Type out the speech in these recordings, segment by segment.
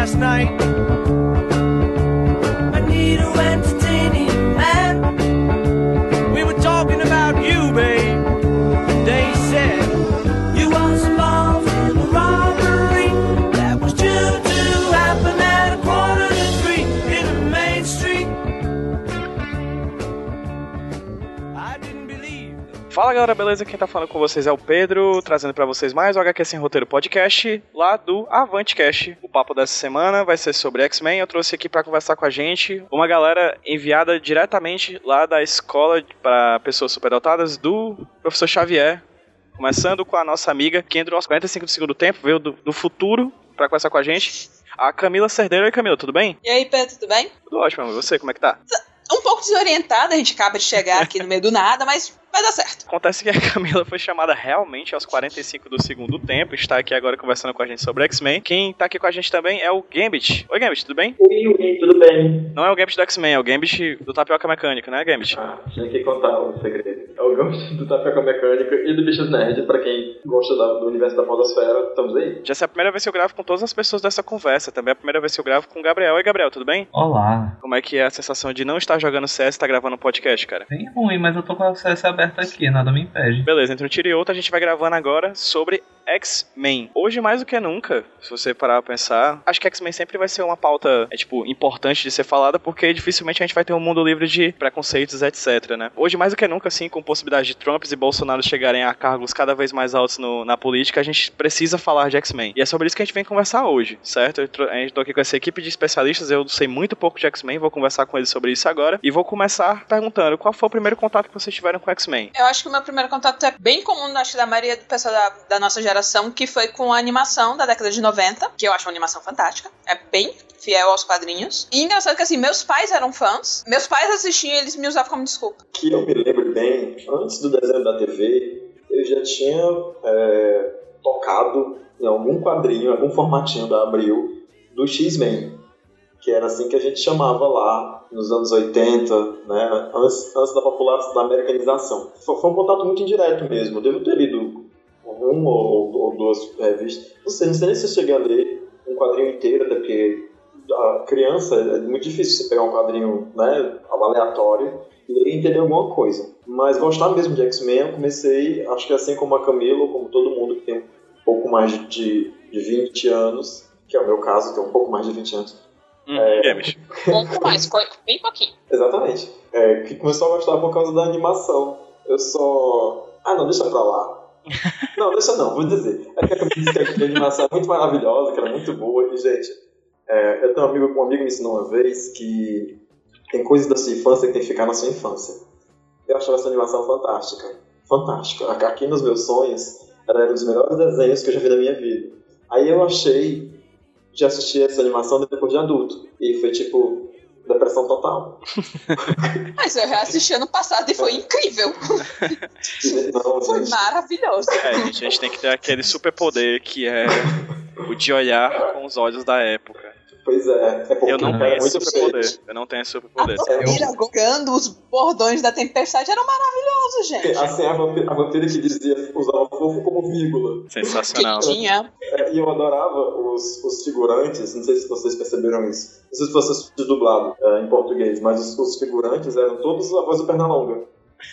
Last night. Fala galera, beleza? Quem tá falando com vocês é o Pedro, trazendo para vocês mais o HQ Sem Roteiro Podcast, lá do Avantcast. O papo dessa semana vai ser sobre X-Men. Eu trouxe aqui para conversar com a gente uma galera enviada diretamente lá da escola para pessoas superdotadas do professor Xavier. Começando com a nossa amiga que entrou aos 45 do segundo tempo, veio do, do futuro para conversar com a gente. A Camila Cerdeira. Oi, Camila, tudo bem? E aí, Pedro, tudo bem? Tudo ótimo, e você, como é que tá? Um pouco desorientada, a gente acaba de chegar aqui no meio do nada, mas vai dar certo. Acontece que a Camila foi chamada realmente aos 45 do segundo tempo, está aqui agora conversando com a gente sobre X-Men. Quem está aqui com a gente também é o Gambit. Oi, Gambit, tudo bem? Oi, oi, tudo bem. Não é o Gambit do X-Men, é o Gambit do Tapioca Mecânica, né, Gambit? Ah, tinha que contar o segredo. É o Gambit do Tapioca Mecânica e do Bichos Nerd, pra quem gosta do universo da podosfera, estamos aí. Já é a primeira vez que eu gravo com todas as pessoas dessa conversa, também é a primeira vez que eu gravo com o Gabriel. Oi, Gabriel, tudo bem? Olá. Como é que é a sensação de não estar jogando CS e estar gravando um podcast, cara? Bem ruim, mas eu tô com o CS aberto aqui, nada me impede. Beleza, entre um tiro e outro a gente vai gravando agora sobre X-Men. Hoje, mais do que nunca, se você parar pra pensar, acho que X-Men sempre vai ser uma pauta, é, tipo, importante de ser falada, porque dificilmente a gente vai ter um mundo livre de preconceitos, etc, né? Hoje, mais do que nunca, assim, com possibilidade de Trumps e Bolsonaro chegarem a cargos cada vez mais altos no, na política, a gente precisa falar de X-Men. E é sobre isso que a gente vem conversar hoje, certo? A gente tô aqui com essa equipe de especialistas, eu sei muito pouco de X-Men, vou conversar com eles sobre isso agora, e vou começar perguntando qual foi o primeiro contato que vocês tiveram com X-Men? Eu acho que o meu primeiro contato é bem comum, acho que da maioria do pessoal da, da nossa geração, que foi com a animação da década de 90, que eu acho uma animação fantástica. É bem fiel aos quadrinhos. E engraçado que assim, meus pais eram fãs, meus pais assistiam e eles me usavam como desculpa. Que eu me lembro bem, antes do desenho da TV, eu já tinha é, tocado em algum quadrinho, algum formatinho da Abril, do X-Men. Que era assim que a gente chamava lá nos anos 80, né, antes, antes da população, da americanização. Foi, foi um contato muito indireto mesmo. Devo ter lido uma ou, ou duas revistas. Não sei, não sei nem se eu cheguei a ler um quadrinho inteiro, até porque a criança é muito difícil você pegar um quadrinho né, aleatório e entender alguma coisa. Mas gostar mesmo de X-Men, eu comecei, acho que assim como a Camila, como todo mundo que tem um pouco mais de, de 20 anos, que é o meu caso, tem um pouco mais de 20 anos. Hum, é... Um pouco mais, bem pouquinho. Exatamente. É, que começou a gostar por causa da animação. Eu só. Ah, não, deixa pra lá. Não, deixa não, vou dizer. É que a a animação é muito maravilhosa, que era muito boa. E, gente, é, eu tenho um amigo, um amigo me ensinou uma vez que tem coisas da sua infância que tem que ficar na sua infância. Eu achava essa animação fantástica. Fantástica. Aqui nos meus sonhos, era um dos melhores desenhos que eu já vi na minha vida. Aí eu achei de assistir essa animação depois de adulto. E foi tipo, depressão total. Mas eu reassisti ano passado e foi incrível. Não, foi maravilhoso. É, gente, a gente tem que ter aquele superpoder que é o de olhar com os olhos da época. Pois é. é eu não tenho esse superpoder. Eu não tenho esse superpoder. A vampira eu... os bordões da tempestade era maravilhoso, gente. Assim, a vampira, a vampira que dizia usava fofo como vírgula. Sensacional. Que tinha. É, e eu adorava os, os figurantes, não sei se vocês perceberam isso. Não sei se vocês dublado é, em português, mas os, os figurantes eram todos a voz do Pernalonga.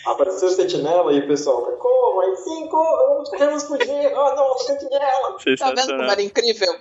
Apareceu o sentinela e o pessoal, como? Aí sim, como? Queremos fugir. Oh, não, sentinela. Tá vendo como era incrível?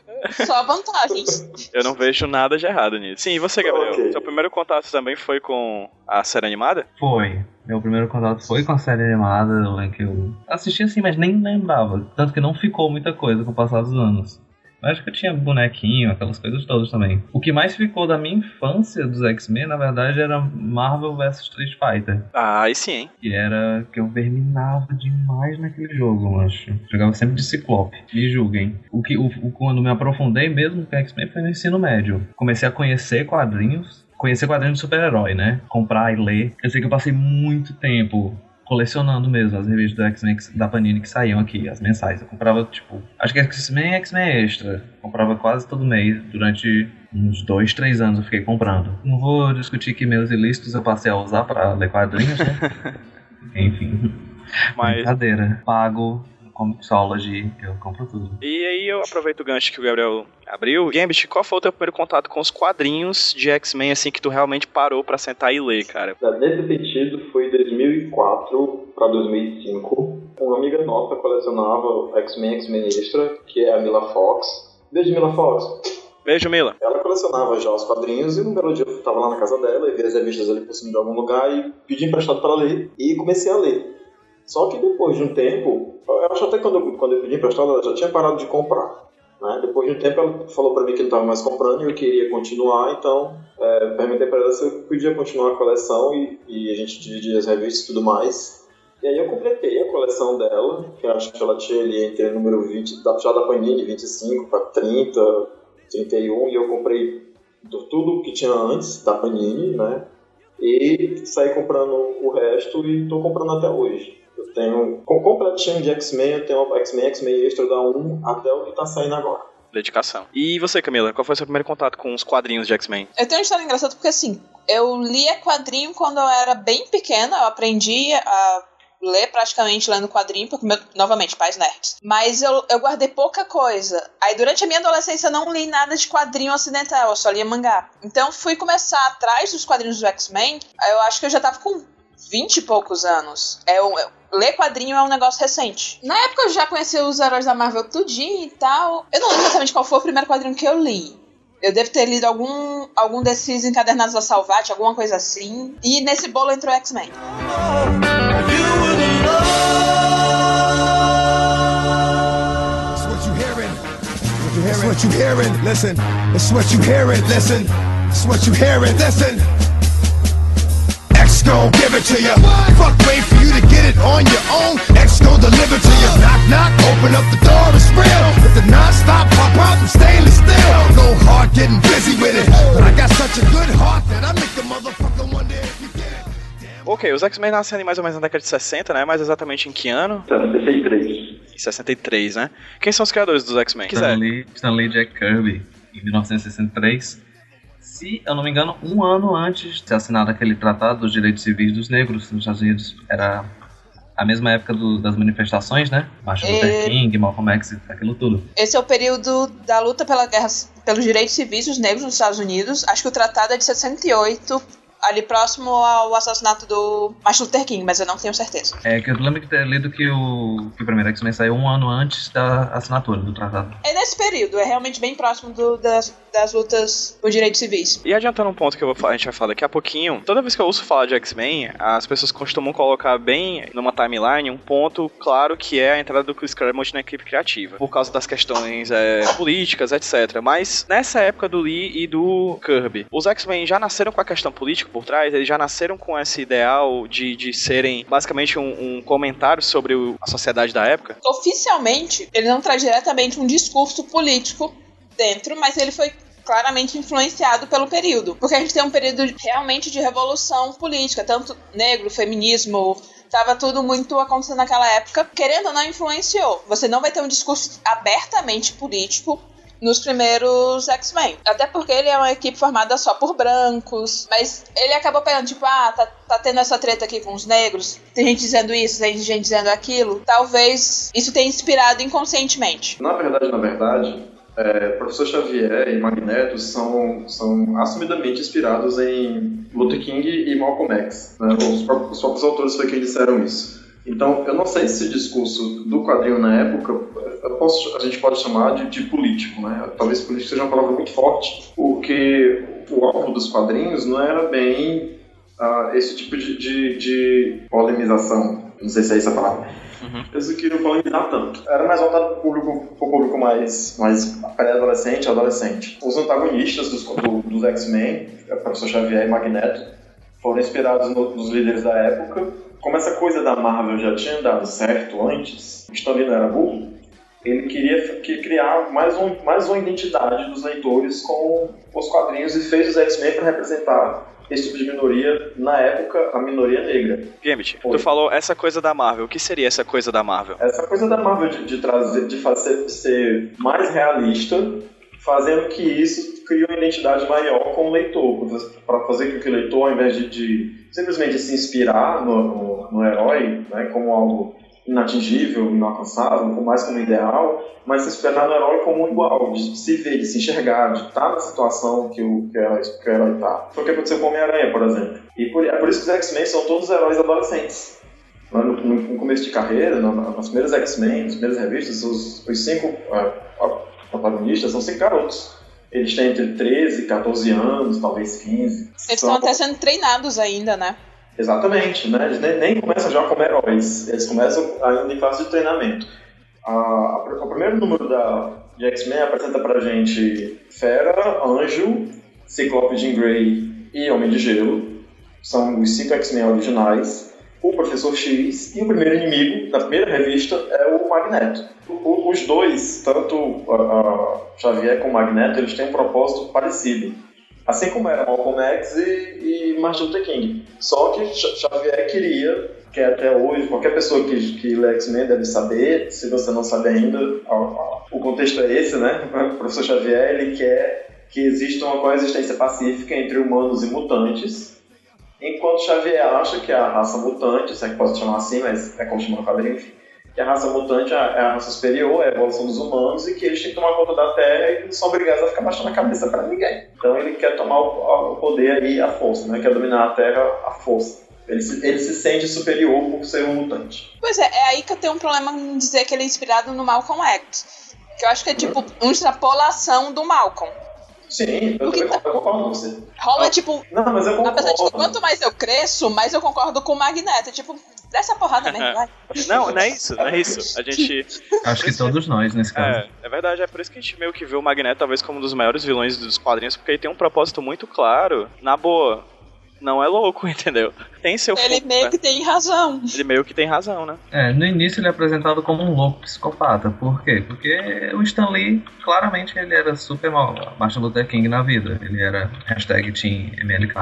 Só vantagens. Eu não vejo nada de errado nisso. Sim, e você, Gabriel? Okay. Seu primeiro contato também foi com a série animada? Foi. Meu primeiro contato foi com a série animada, que eu assisti assim, mas nem lembrava. Tanto que não ficou muita coisa com o passar dos anos. Acho que eu tinha bonequinho, aquelas coisas todas também. O que mais ficou da minha infância dos X-Men, na verdade, era Marvel vs Street Fighter. Ah, aí sim, hein? Que era que eu verminava demais naquele jogo, eu acho. Jogava sempre de Ciclope. Me julguem. O que, o, o- quando me aprofundei mesmo com X-Men foi no ensino médio. Comecei a conhecer quadrinhos. Conhecer quadrinhos de super-herói, né? Comprar e ler. Eu sei que eu passei muito tempo colecionando mesmo as revistas do X-Men da Panini que saíam aqui, as mensais. Eu comprava, tipo, acho que X-Men e X-Men Extra. Comprava quase todo mês durante uns dois, três anos eu fiquei comprando. Não vou discutir que meus ilícitos eu passei a usar pra ler quadrinhos, né? Enfim. Mas. Brincadeira. Pago Comixology, eu compro tudo. E aí eu aproveito o gancho que o Gabriel abriu. Gambit, qual foi o teu primeiro contato com os quadrinhos de X-Men, assim, que tu realmente parou pra sentar e ler, cara? Nesse sentido, foi de 2004 para 2005. Uma amiga nossa colecionava X-Men X-Men Extra, que é a Mila Fox. Beijo, Mila Fox. Beijo, Mila. Ela colecionava já os quadrinhos e um belo dia eu tava lá na casa dela e vi as revistas ali por cima de algum lugar e pedi emprestado para ler e comecei a ler. Só que depois de um tempo, eu acho até quando eu, quando eu pedi emprestado ela já tinha parado de comprar. Né? Depois de um tempo ela falou para mim que não estava mais comprando e eu queria continuar, então é, perguntei para ela se eu podia continuar a coleção e, e a gente dividia as revistas e tudo mais. E aí eu completei a coleção dela, que eu acho que ela tinha ali entre o número 20, da- já da Panini, 25 para 30, 31, e eu comprei do- tudo que tinha antes da Panini, né? E saí comprando o resto e tô comprando até hoje. Eu tenho, com completinho de X-Men, eu tenho o X-Men, X-Men Extra da 1 até o que tá saindo agora. Dedicação. E você, Camila, qual foi o seu primeiro contato com os quadrinhos de X-Men? Eu tenho uma história engraçada porque assim, eu lia quadrinho quando eu era bem pequena, eu aprendi a ler praticamente lendo quadrinho, porque, meu, novamente, pais nerds. Mas eu, eu guardei pouca coisa. Aí durante a minha adolescência eu não li nada de quadrinho ocidental, eu só lia mangá. Então fui começar atrás dos quadrinhos do X-Men, eu acho que eu já tava com 20 e poucos anos. É, um- é- ler quadrinho é um negócio recente. Na época eu já conhecia os heróis da Marvel tudinho e tal. Eu não lembro exatamente qual foi o primeiro quadrinho que eu li. Eu devo ter lido algum, algum desses encadernados da Salvati, alguma coisa assim. E nesse bolo entrou o X-Men. It's what you hearing. It's what hearing. Listen. What you hearing. Listen. It's what you hearing. Listen. X gon' give it to you. Fuck, wait it on your own. X gon' deliver to you. Knock, knock, open up the door, it's real. With the non-stop pop out and stainless steel. Go hard getting busy with it. But I got such a good heart that I make the motherfucker wonder if you get it. Ok, os X-Men nascem ali mais ou menos na década de 60, né? Mais exatamente em que ano? 63. Em 63, né? Quem são os criadores dos X-Men? Stan Quiser. Lee, Stan Lee e Jack Kirby, em 1963. Se eu não me engano, um ano antes de ser assinado aquele tratado dos direitos civis dos negros nos Estados Unidos. Era a mesma época do- das manifestações, né? Luther É. King, Malcolm X, aquilo tudo. Esse é o período da luta pela guerra, pelos direitos civis dos negros nos Estados Unidos. Acho que o tratado é de 68, ali próximo ao assassinato do Martin Luther King, mas eu não tenho certeza. É que eu lembro de ter lido que o, que o primeiro X-Men saiu um ano antes da assinatura do tratado. É nesse período, é realmente bem próximo do- das, das lutas por direitos civis. E adiantando um ponto que eu vou falar- a gente vai falar daqui a pouquinho, toda vez que eu ouço falar de X-Men, as pessoas costumam colocar bem numa timeline um ponto claro que é a entrada do Chris Claremont na equipe criativa, por causa das questões é, políticas, etc. Mas nessa época do Lee e do Kirby, os X-Men já nasceram com a questão política por trás, eles já nasceram com esse ideal de, de serem basicamente um, um comentário sobre o- a sociedade da época. Oficialmente, ele não traz diretamente um discurso político dentro, mas ele foi claramente influenciado pelo período. Porque a gente tem um período realmente de revolução política, tanto negro, feminismo, tava tudo muito acontecendo naquela época. Querendo ou não, influenciou. Você não vai ter um discurso abertamente político nos primeiros X-Men. Até porque ele é uma equipe formada só por brancos. Mas ele acabou pegando, tipo, ah, tá, tá tendo essa treta aqui com os negros. Tem gente dizendo isso, tem gente dizendo aquilo. Talvez isso tenha inspirado inconscientemente. Na verdade, na verdade, é, professor Xavier e Magneto são, são assumidamente inspirados em Luther King e Malcolm X. né? Os, próprios, os próprios autores foi quem disseram isso. Então, eu não sei se esse discurso do quadrinho na época, posso- a gente pode chamar de, de político, né? Talvez político seja uma palavra muito forte, porque o alvo dos quadrinhos não era bem ah, esse tipo de, de, de polemização, não sei se é essa a palavra, eles não queriam polemizar tanto. Era mais voltado para o público, pro público mais, mais pré-adolescente, adolescente. Os antagonistas dos, do, dos X-Men, o Professor Xavier e Magneto, foram inspirados no, nos líderes da época. Como essa coisa da Marvel já tinha dado certo antes, o Stan Lee não era burro, ele queria que criar mais, um, mais uma identidade dos leitores com os quadrinhos e fez os X-Men para representar esse tipo de minoria, na época, a minoria negra. Gambit, Oi. tu falou essa coisa da Marvel. O que seria essa coisa da Marvel? Essa coisa da Marvel de, de trazer, de fazer de ser mais realista, fazendo que isso crie uma identidade maior com o leitor, para fazer com que o leitor, ao invés de, de simplesmente se inspirar no, no, no herói, né, como algo inatingível, inalcançável, mais como ideal, mas se esperar no herói como igual, de se ver, de se enxergar, de estar na situação que o, que o herói está. Foi o que aconteceu com o Homem-Aranha, por exemplo. E por, é por isso que os X-Men são todos heróis adolescentes. No, no- no começo de carreira, no, nas primeiras X-Men, nas primeiras revistas, os, os cinco ah, protagonistas são cinco garotos. Eles têm entre 13 e 14 anos, talvez 15. Eles estão até sendo treinados ainda, né? Exatamente, né? Eles nem, nem começam já como heróis, eles começam ainda em fase de treinamento. A, a- o primeiro número da, de X-Men apresenta pra gente Fera, Anjo, Ciclope Jean Grey e Homem de Gelo. São os cinco X-Men originais. O Professor X e o primeiro inimigo da primeira revista é o Magneto. O- os dois, tanto a, a Xavier como o Magneto, eles têm um propósito parecido. Assim como era Malcolm X e, e Martin Luther King. Só que Xa- Xavier queria, que até hoje, qualquer pessoa que, que lê X-Men deve saber, se você não sabe ainda, o contexto é esse, né? O professor Xavier, ele quer que exista uma coexistência pacífica entre humanos e mutantes, enquanto Xavier acha que a raça mutante, se é que posso chamar assim, mas é como chama no quadrinho, enfim, que a raça mutante é a é a raça superior, é a evolução dos humanos e que eles têm que tomar conta da Terra e não são obrigados a ficar baixando a cabeça para ninguém. Então ele quer tomar o, o poder aí, a força, né? quer dominar a Terra à força. Ele se, ele se sente superior por ser um mutante. Pois é, é aí que eu tenho um problema em dizer que ele é inspirado no Malcolm X. Que eu acho que é tipo uma extrapolação do Malcolm. Sim, eu O que também tá- concordo com você. Rola, tipo, Não, mas eu apesar de que concordo. quanto mais eu cresço, mais eu concordo com o Magneto. Tipo, dessa porrada mesmo, vai. Não, não é isso, não é isso. A gente. Acho que todos nós, nesse caso. É, é verdade, é por isso que a gente meio que vê o Magneto talvez como um dos maiores vilões dos quadrinhos, porque ele tem um propósito muito claro. Na boa, não é louco, entendeu? Tem seu Ele meio né? que tem razão. Ele meio que tem razão, né? É, no início ele é apresentado como um louco psicopata. Por quê? Porque o Stan Lee, claramente, ele era super mal, Martin Luther King na vida. Ele era hashtag Team MLK.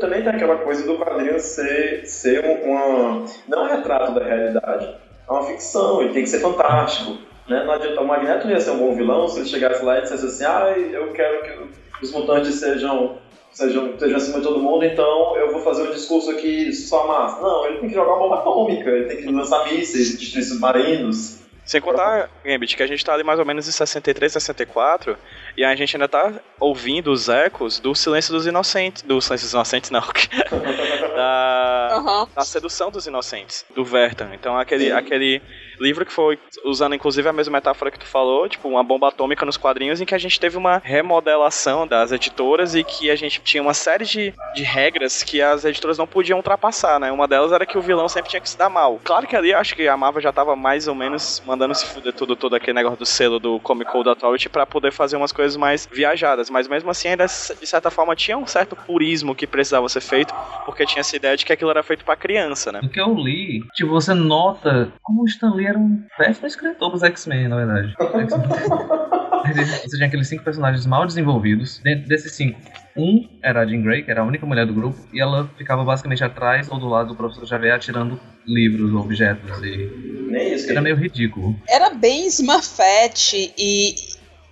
Também tem aquela coisa do quadrinho ser, ser um- uma. Não é retrato da realidade. É uma ficção, ele tem que ser fantástico. Né? Não adianta, o Magneto não ia ser um bom vilão se ele chegasse lá e dissesse assim: ah, eu quero que os mutantes sejam, sejam, sejam acima de todo mundo, então eu vou fazer um discurso aqui só massa. Não, ele tem que jogar bomba atômica, ele tem que lançar mísseis, destruir submarinos. Sem contar, Gambit, que a gente tá ali mais ou menos em 63, 64, e a gente ainda tá ouvindo os ecos do Silêncio dos Inocentes. Do Silêncio dos Inocentes, não. da, Aham. da Sedução dos Inocentes, do Vertan. Então, aquele, Sim. aquele livro que foi usando inclusive a mesma metáfora que tu falou, tipo, uma bomba atômica nos quadrinhos, em que a gente teve uma remodelação das editoras e que a gente tinha uma série de, de regras que as editoras não podiam ultrapassar, né? Uma delas era que o vilão sempre tinha que se dar mal. Claro que ali eu acho que a Marvel já tava mais ou menos mandando se fuder tudo, todo aquele negócio do selo do Comic Code Authority pra poder fazer umas coisas mais viajadas, mas mesmo assim ainda de certa forma tinha um certo purismo que precisava ser feito, porque tinha essa ideia de que aquilo era feito pra criança, né? Do que eu li, tipo, você nota como o Stan Lee era um péssimo escritor pros X-Men, na verdade. Você tinha aqueles cinco personagens mal desenvolvidos. Dentro desses cinco, um era a Jean Grey, que era a única mulher do grupo, e ela ficava basicamente atrás ou do lado do professor Xavier atirando livros, objetos, e Nem isso. era meio ridículo. Era bem Smurfette e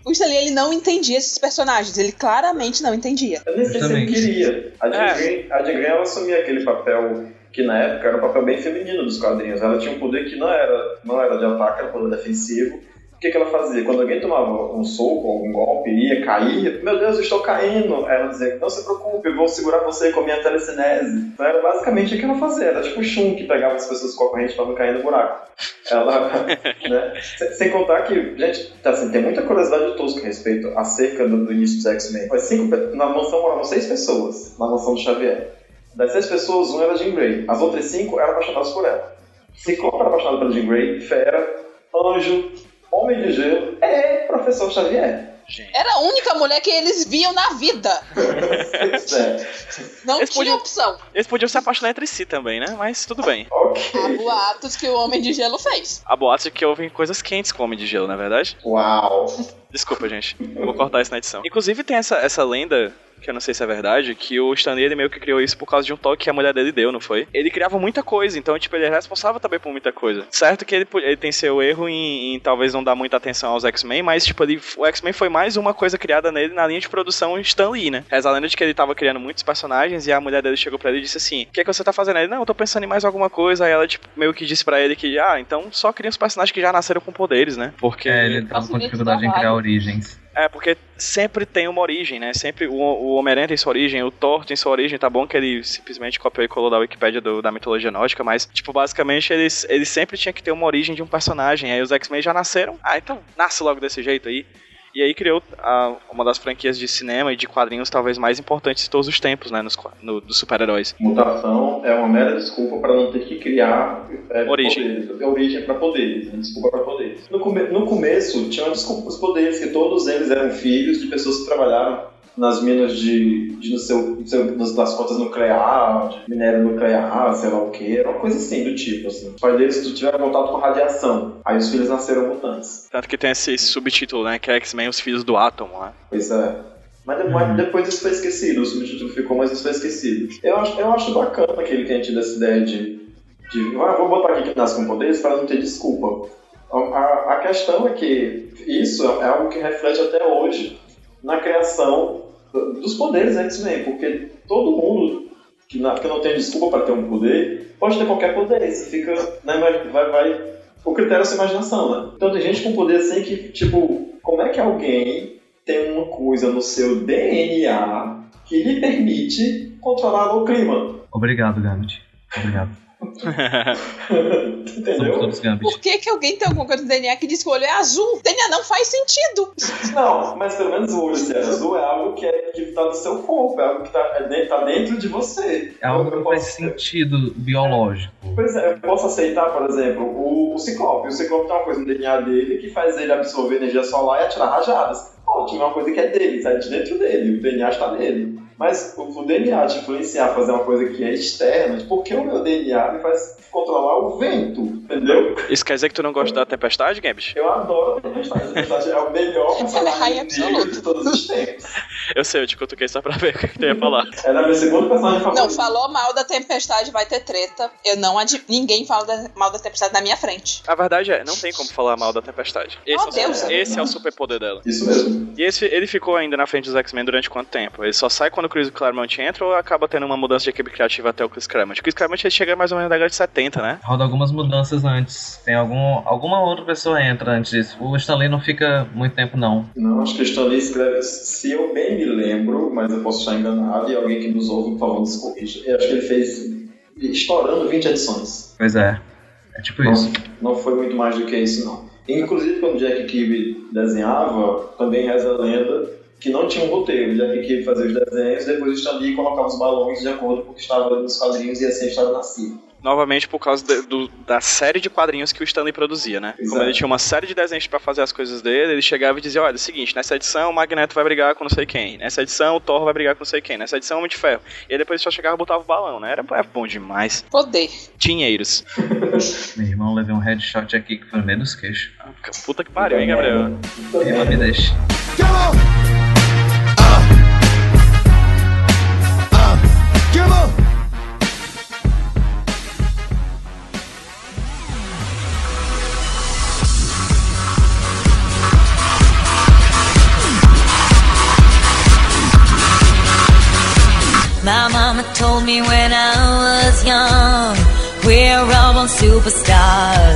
o Stan Lee, ele não entendia esses personagens. Ele claramente não entendia. Eu nem sei se ele queria. A Jean É. Grey, a Jean Grey ela assumia aquele papel que na época era um papel bem feminino dos quadrinhos. Ela tinha um poder que não era, não era de ataque, era um poder defensivo. O que, que ela fazia? Quando alguém tomava um soco, algum golpe, ia cair, meu Deus, eu estou caindo. Ela dizia, não se preocupe, eu vou segurar você com a minha telecinese. Então era basicamente o que ela fazia. Era tipo o Shun que pegava as pessoas com a corrente para não cair no buraco. Ela, né? Sem, sem contar que, gente, assim, tem muita curiosidade tosca a respeito acerca do, do início dos X-Men. Mas cinco, na mansão moravam seis pessoas, na mansão do Xavier. Das seis pessoas, uma era Jean Grey. As outras cinco eram apaixonadas por ela. Ciclope era apaixonado pela Jean Grey, Fera, Anjo, Homem de Gelo, é Professor Xavier. Gente. Era a única mulher que eles viam na vida. É. Não Eles tinha podiam- opção. Eles podiam se apaixonar entre si também, né? Mas tudo bem. Há Ok. boatos que o Homem de Gelo fez. Há boatos de que houve coisas quentes com o Homem de Gelo, não é verdade? Uau. Desculpa, gente. Vou cortar isso na edição. Inclusive tem essa, essa lenda, que eu não sei se é verdade, que o Stan Lee ele meio que criou isso por causa de um toque que a mulher dele deu, não foi? Ele criava muita coisa, então, tipo, ele é responsável também por muita coisa. Certo que ele, ele tem seu erro em, em talvez não dar muita atenção aos X-Men, mas, tipo, ele, o X-Men foi mais uma coisa criada nele na linha de produção Stan Lee, né? Reza a lenda de que ele tava criando muitos personagens e a mulher dele chegou pra ele e disse assim: O que é que você tá fazendo? Ele, não, eu tô pensando em mais alguma coisa. Aí ela, tipo, meio que disse pra ele que, ah, então só cria os personagens que já nasceram com poderes, né? Porque. É, ele tava com dificuldade em criar origens. É, porque sempre tem uma origem, né? Sempre o, o Homem-Aranha tem sua origem, o Thor tem sua origem, tá bom que ele simplesmente copiou e colou da Wikipédia do- da mitologia nórdica, mas, tipo, basicamente eles, eles sempre tinham que ter uma origem de um personagem. Aí os X-Men já nasceram, ah, então nasce logo desse jeito aí. E aí criou a- uma das franquias de cinema e de quadrinhos talvez mais importantes de todos os tempos, né? Nos, no- dos super-heróis. Mutação é uma mera desculpa para não ter que criar é, Origem. poderes. É origem para poderes, né? desculpa para poderes. No, come- no começo tinha uma desculpa para os poderes, que todos eles eram filhos de pessoas que trabalharam nas minas de, de no seu, no seu, das contas nuclear, de minério nuclear, sei lá o que, era uma coisa assim do tipo. Assim. Os pais deles tiveram contato com radiação, aí os filhos nasceram mutantes. Tanto que tem esse, esse subtítulo, né? Que é X-Men, os filhos do átomo, né? Pois é. Mas depois, depois isso foi esquecido, o subtítulo ficou, mas isso foi esquecido. Eu acho, eu acho bacana que ele tenha tido essa ideia de, de ah, vou botar aqui que nasce com poderes para não ter desculpa. A, a, a questão é que isso é algo que reflete até hoje na criação do- dos poderes X-Men, porque todo mundo que, na- que não tem desculpa para ter um poder pode ter qualquer poder. Isso fica. Imag- vai, vai, o critério é sua imaginação, né? Então tem gente com poder assim que, tipo, como é que alguém tem uma coisa no seu DNA que lhe permite controlar o clima? Obrigado, Gambit. Obrigado. Entendeu? Por que, que alguém tem alguma coisa no DNA que diz que o olho é azul? O DNA não faz sentido. Não, mas pelo menos o olho ser azul é algo que, é, que tá no seu corpo, é algo que tá, é dentro, tá dentro de você. É algo que faz sentido biológico. Pois é, eu posso aceitar, por exemplo, o, o Ciclope. O Ciclope tem uma coisa no DNA dele que faz ele absorver energia solar e atirar rajadas. Ótimo, é uma coisa que é dele, sai de dentro dele, o DNA está nele. Mas o, o DNA te influenciar a fazer uma coisa que é externa, por que o meu DNA me faz controlar o vento? Entendeu? Isso quer dizer que tu não gosta da tempestade, Gambit? Eu adoro a Tempestade. A Tempestade é o melhor Ela é rainha personagem negro de todos os tempos. Eu sei, eu te cutuquei só pra ver o que que tu ia falar. Ela é a minha segunda personagem favorita. Não, falou mal da tempestade, vai ter treta. Eu não ad... Ninguém fala da- mal da tempestade na minha frente. A verdade é, não tem como falar mal da tempestade. Esse, Oh, é, o, Deus. esse é o superpoder dela. Isso mesmo. E esse, ele ficou ainda na frente dos X-Men durante quanto tempo? Ele só sai quando Chris Claremont entra ou acaba tendo uma mudança de equipe criativa até o Chris Claremont? O Chris Claremont ele chega mais ou menos na década de 70, né? Roda algumas mudanças antes. Tem algum, alguma outra pessoa entra antes disso. O Stanley não fica muito tempo, não. Não, acho que o Stanley escreve, se eu bem me lembro, mas eu posso estar enganado, e alguém que nos ouve, por favor, nos corrija. Eu acho que ele fez estourando 20 edições. Pois é. É tipo Não, isso. não foi muito mais do que isso, não. Inclusive, quando Jack Kirby desenhava, também reza a lenda que não tinha um roteiro. Jack Kirby fazia os desenhos, depois o Stanley colocava os balões de acordo com o que estava nos quadrinhos e assim a história nascia. Novamente por causa de- do- da série de quadrinhos que o Stanley produzia, né? Como Exato. ele tinha uma série de desenhos pra fazer as coisas dele, ele chegava e dizia, olha, é o seguinte, nessa edição o Magneto vai brigar com não sei quem, nessa edição o Thor vai brigar com não sei quem, nessa edição o Homem de Ferro. E aí depois ele só chegava e botava o balão, né? Era era bom demais. Poder. Dinheiros. Meu irmão levei um headshot aqui que foi dos queixos. Puta que pariu, hein, Gabriel? Irmão, me deixa. Come On. My mama told me when I was young, we're all born superstars.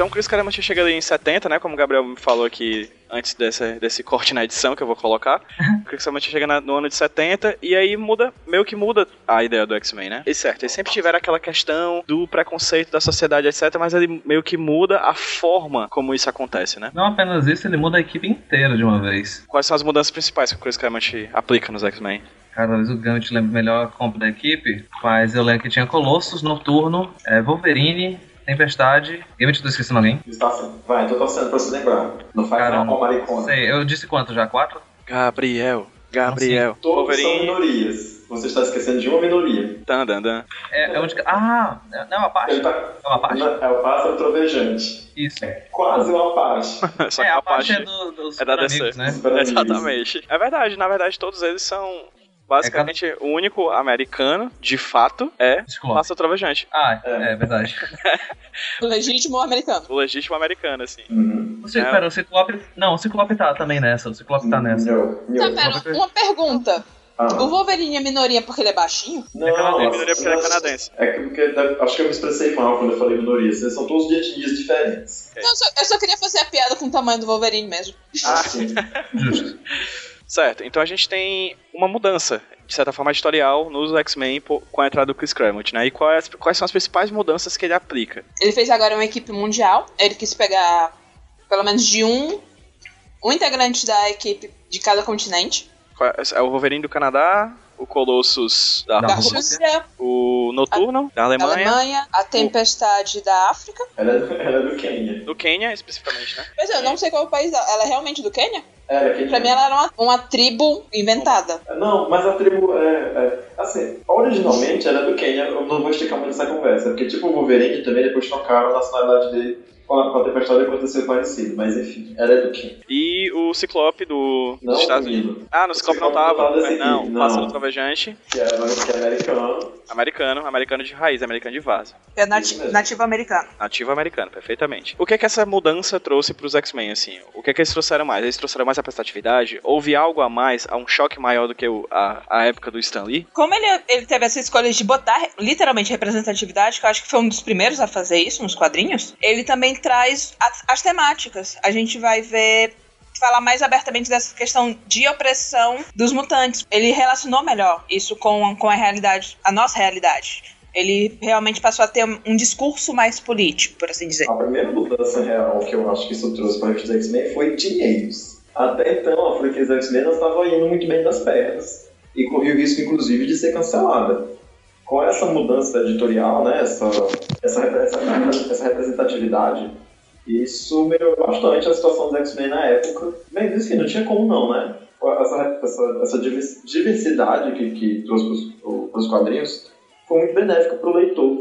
Então o Chris Claremont chega ali em 70, né? Como o Gabriel me falou aqui antes desse, desse corte na edição que eu vou colocar. o Chris Claremont chega na- no ano de 70 e aí muda, meio que muda a ideia do X-Men, né? E certo, eles sempre tiveram aquela questão do preconceito da sociedade, etc. Mas ele meio que muda a forma como isso acontece, né? Não apenas isso, ele muda a equipe inteira de uma vez. Quais são as mudanças principais que o Chris Claremont aplica nos X-Men? Cara, talvez o Gambit lembre melhor a compra da equipe, mas eu lembro que tinha Colossus, Noturno, é, Wolverine, Tempestade. Gambit, tô esquecendo alguém? Está assim. Vai, tô torcendo pra você lembrar. Não faz Cara, não, ó, maricona. Sei, eu disse quanto já? Quatro? Gabriel, Gabriel, Todos são Wolverine, minorias. Você está esquecendo de uma minoria. dan, dan, dan. É, é onde. Ah, não é uma parte? Tá... É uma parte? É o pássaro trovejante. Isso. Quase uma parte. Só é, que a a parte é do, dos é da DC. amigos, né? Exatamente. É verdade, na verdade todos eles são basicamente o único americano, de fato, é Ciclope. Passa Trovejante. Ah, é, é verdade. O legítimo americano. O legítimo americano, assim. Uhum. Ciclope, É. pera, o Ciclope. Não, o Ciclope tá também nessa. O Ciclope tá nessa. Não, Tá, não. pera, uma pergunta. Ah. O Wolverine é minoria porque ele é baixinho? Não, É canadense, minoria porque ele é canadense. É que porque acho que eu me expressei mal quando eu falei minorias. Eles são todos de etnias diferentes. Não, eu, só, eu só queria fazer a piada com o tamanho do Wolverine mesmo. Ah, sim. Justo. Certo, então a gente tem uma mudança, de certa forma, editorial nos X-Men com a entrada do Chris Claremont, né? E quais, quais são as principais mudanças que ele aplica? Ele fez agora uma equipe mundial. Ele quis pegar pelo menos de um, um integrante da equipe de cada continente. Qual- É o Wolverine do Canadá, o Colossus da, Da Rússia. Rússia, o Noturno da da Alemanha, Alemanha, a Tempestade da África. Ela é, ela é do Quênia. do Quênia especificamente, né? Pois é, eu não sei qual é o país dela. Ela é realmente do Quênia? É queniana. Pra mim ela era uma, uma tribo inventada. Não, mas a tribo é, é- Assim, originalmente ela é do Quênia, eu não vou esticar muito essa conversa, porque tipo o Wolverine também depois trocaram a nacionalidade dele com a, com a Tempestade aconteceu parecido, mas enfim, ela é do Quênia. E o Ciclope do, Não, dos Estados. Unidos. Ah, no O Ciclope não Ciclope não tava. tava dessa Não, equipe, Pássaro não. Trovejante, Que é, que é americano. americano, americano de raiz, americano de vaza. É nati- nativo americano. Nativo americano, perfeitamente. O que é que essa mudança trouxe pros X-Men, assim? O que é que eles trouxeram mais? Eles trouxeram mais representatividade? Houve algo a mais, a um choque maior do que o- a, a época do Stan Lee? Como ele, ele teve essa escolha de botar literalmente representatividade, que eu acho que foi um dos primeiros a fazer isso nos quadrinhos, ele também traz as, as temáticas. A gente vai ver. Falar mais abertamente dessa questão de opressão dos mutantes. Ele relacionou melhor isso com, com a realidade, a nossa realidade. Ele realmente passou a ter um, discurso mais político, por assim dizer. A primeira mudança real que eu acho que isso trouxe para os X-Men foi dinheiros. Até então, a franquia X-Men estava indo muito bem das pernas e corria o risco, inclusive, de ser cancelada. Com essa mudança editorial, né, essa, essa, essa, essa representatividade, isso melhorou bastante a situação dos X-Men na época. Bem, disse que não tinha como não, né? Essa, essa, essa divers- diversidade que, que trouxe para os quadrinhos foi muito benéfica para o leitor.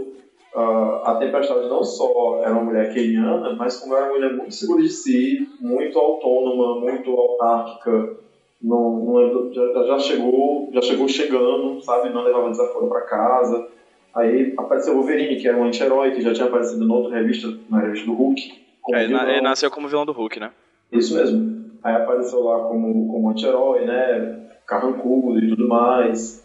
Ah, a Tempestade não só era uma mulher keniana, mas como era uma mulher muito segura de si, muito autônoma, muito autárquica, não, não- já, já chegou já chegou chegando, sabe? Não levava desaforo para casa. Aí apareceu o Wolverine, que era um anti-herói, que já tinha aparecido na outra revista, na revista do Hulk. É, ele, ele nasceu como vilão do Hulk, né? Isso mesmo. Aí apareceu lá como, como anti-herói, né? Carrancudo e tudo mais.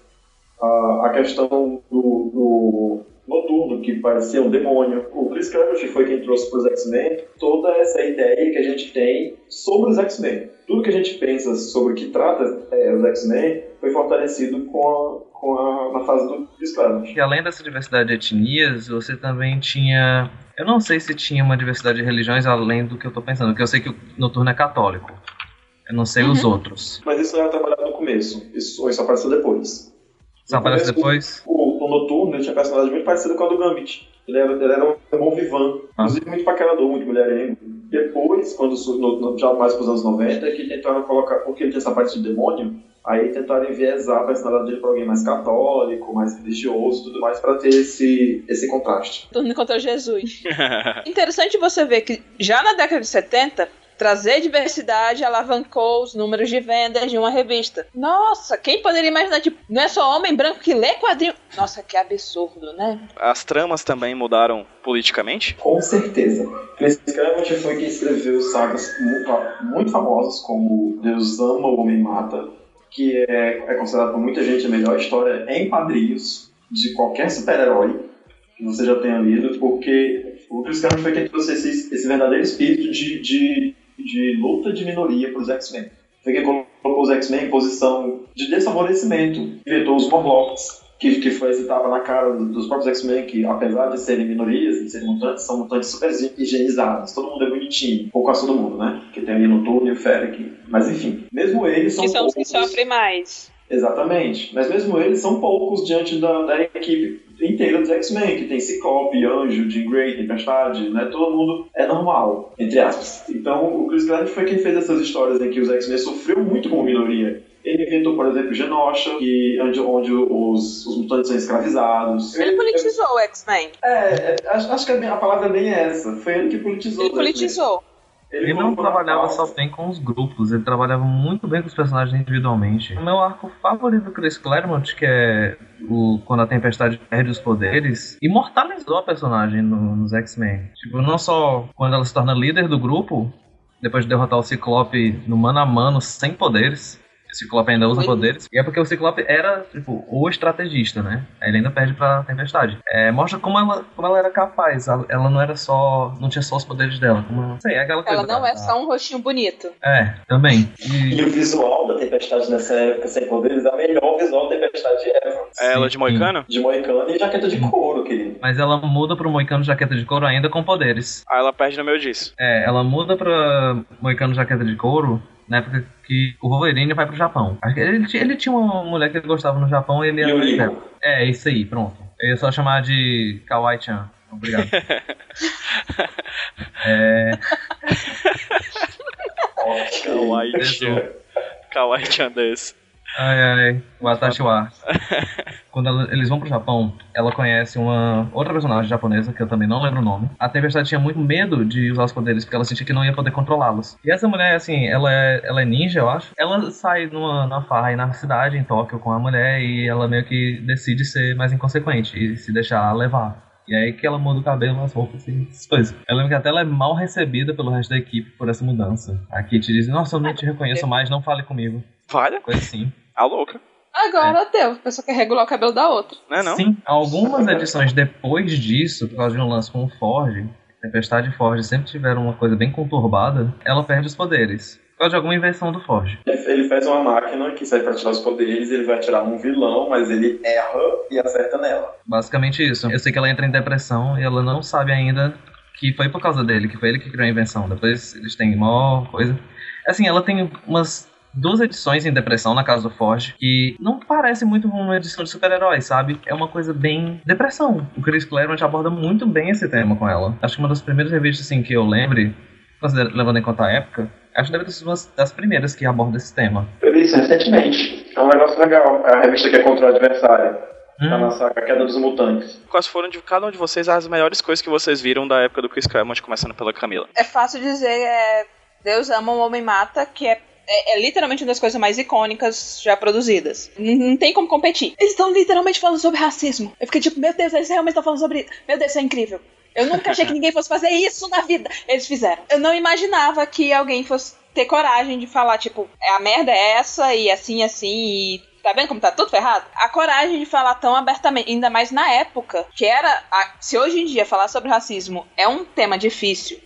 A, a questão do, do Noturno, que parecia um demônio. O Chris Claremont foi quem trouxe para os X-Men toda essa ideia que a gente tem sobre os X-Men. Tudo que a gente pensa sobre o que trata é, os X-Men foi fortalecido com a, com a, na fase do Chris Claremont. E além dessa diversidade de etnias, você também tinha. Eu não sei se tinha uma diversidade de religiões além do que eu tô pensando, porque eu sei que o Noturno é católico. Eu não sei os outros. Mas isso não era trabalhado no começo. Isso, isso apareceu depois. Só aparece depois? O, o Noturno ele tinha personalidade muito parecida com a do Gambit. Ele era, ele era um bom vivan, inclusive muito paquerador, muito mulherengo. Depois, quando no, no, já mais para os anos 90, é que tentaram colocar, porque ele tinha essa parte de demônio, aí tentaram enviesar a personalidade dele para alguém mais católico, mais religioso e tudo mais, para ter esse, esse contraste. Tudo contra Jesus. Interessante você ver que já na década de 70, trazer diversidade alavancou os números de vendas de uma revista. Nossa, quem poderia imaginar? Tipo, não é só homem branco que lê quadrinho. Nossa, que absurdo, né? As tramas também mudaram politicamente? Com certeza. Chris Claremont foi quem escreveu sagas muito, muito famosas, como Deus Ama, o Homem Mata, que é, é considerado por muita gente a melhor história em quadrinhos de qualquer super-herói que você já tenha lido, porque o Chris Claremont foi quem trouxe esse, esse verdadeiro espírito de, de, de luta de minoria para os X-Men. Foi quem colocou os X-Men em posição de desfavorecimento, inventou os Morlocks, que, que foi tapa na cara dos próprios X-Men, que apesar de serem minorias, de serem mutantes, são mutantes super higienizados. Todo mundo é bonitinho, ou quase todo mundo, né? Que tem ali no Turno e o Ferric. Mas enfim, mesmo eles são Que são os que sofrem mais. Exatamente. Mas mesmo eles são poucos diante da, da equipe inteira dos X-Men, que tem Ciclope, Anjo, Jean Grey, Tempestade, né? Todo mundo é normal, entre aspas. Então, o Chris Claremont foi quem fez essas histórias em que os X-Men sofreu muito como minoria. Ele inventou, por exemplo, Genosha, que, onde, onde os, os mutantes são escravizados. Ele politizou o X-Men. É, é, acho, acho que é a palavra é bem essa. Foi ele que politizou. Ele politizou. Ele não colocou na trabalhava só bem com os grupos, ele trabalhava muito bem com os personagens individualmente. O meu arco favorito do Chris Claremont, que é o quando a Tempestade perde os poderes, imortalizou a personagem no- nos X-Men. Tipo, não só quando ela se torna líder do grupo, depois de derrotar o Ciclope no mano a mano sem poderes. O Ciclope ainda usa poderes. E é porque o Ciclope era, tipo, o estrategista, né? Ele ainda perde pra Tempestade. É, mostra como ela, como ela era capaz. Ela, ela não era só. Não tinha só os poderes dela. Como, não sei, é aquela coisa. Ela não da- é só um rostinho bonito. é, também. E, E o visual da Tempestade nessa época sem poderes é o melhor visual da Tempestade ever. É ela de Moicano? De moicano e jaqueta de couro, querido. mas ela muda pro Moicano Jaqueta de Couro ainda com poderes. Aí ela perde no meio disso. É, ela muda pra Moicano Jaqueta de Couro na época que o Wolverine vai pro Japão. Ele, ele tinha uma mulher que ele gostava no Japão e ele era. É, isso aí, pronto. Eu ia só chamar de Kawaii-chan. Obrigado. é, Kawaii Pesou. Chan. Kawaii Chan desse. Ai, ai, o Atashiwa. Quando ela- eles vão pro Japão, ela conhece uma outra personagem japonesa, que eu também não lembro o nome. A Tempestade tinha muito medo de usar os poderes, porque ela sentia que não ia poder controlá-los. E essa mulher, assim, ela é, ela é ninja, eu acho. Ela sai numa, numa farra aí na cidade, em Tóquio, com a mulher, e ela meio que decide ser mais inconsequente e se deixar levar. E aí que ela muda o cabelo, as roupas e essas coisas. Eu lembro que até ela é mal recebida pelo resto da equipe por essa mudança. A Kitty diz, nossa, eu não te reconheço mais, não fale comigo. Vale? Coisa assim. A louca. Agora deu. A pessoa quer regular o cabelo da outra. Não é não? Sim, algumas edições depois disso, por causa de um lance com o Ford, Tempestade e Ford sempre tiveram uma coisa bem conturbada, ela perde os poderes. Por causa de alguma invenção do Ford. Ele faz uma máquina que serve pra tirar os poderes, ele vai atirar num vilão, mas ele erra e acerta nela. Basicamente isso. Eu sei que ela entra em depressão e ela não sabe ainda que foi por causa dele, que foi ele que criou a invenção. Depois eles têm mó coisa. Assim, ela tem umas duas edições em depressão na casa do Ford que não parece muito uma edição de super-heróis, sabe? É uma coisa bem depressão. O Chris Claremont aborda muito bem esse tema com ela. Acho que uma das primeiras revistas assim que eu lembre, levando em conta a época, acho que deve ter sido uma das primeiras que aborda esse tema. Eu vi isso recentemente. É um negócio legal. É a revista que é contra o adversário. Tá Hum. na saga Queda dos Mutantes. Quais foram de cada um de vocês as melhores coisas que vocês viram da época do Chris Claremont, começando pela Camila? É fácil dizer, é, Deus ama, o homem mata, que é, é, é literalmente uma das coisas mais icônicas já produzidas. Não, não tem como competir. Eles estão literalmente falando sobre racismo. Eu fiquei tipo, meu Deus, eles realmente estão falando sobre. Meu Deus, isso é incrível. Eu nunca achei que ninguém fosse fazer isso na vida. Eles fizeram. Eu não imaginava que alguém fosse ter coragem de falar, tipo, a merda é essa e assim, assim, e Tá vendo como tá tudo ferrado? A coragem de falar tão abertamente, ainda mais na época, que era. a- se hoje em dia falar sobre racismo é um tema difícil,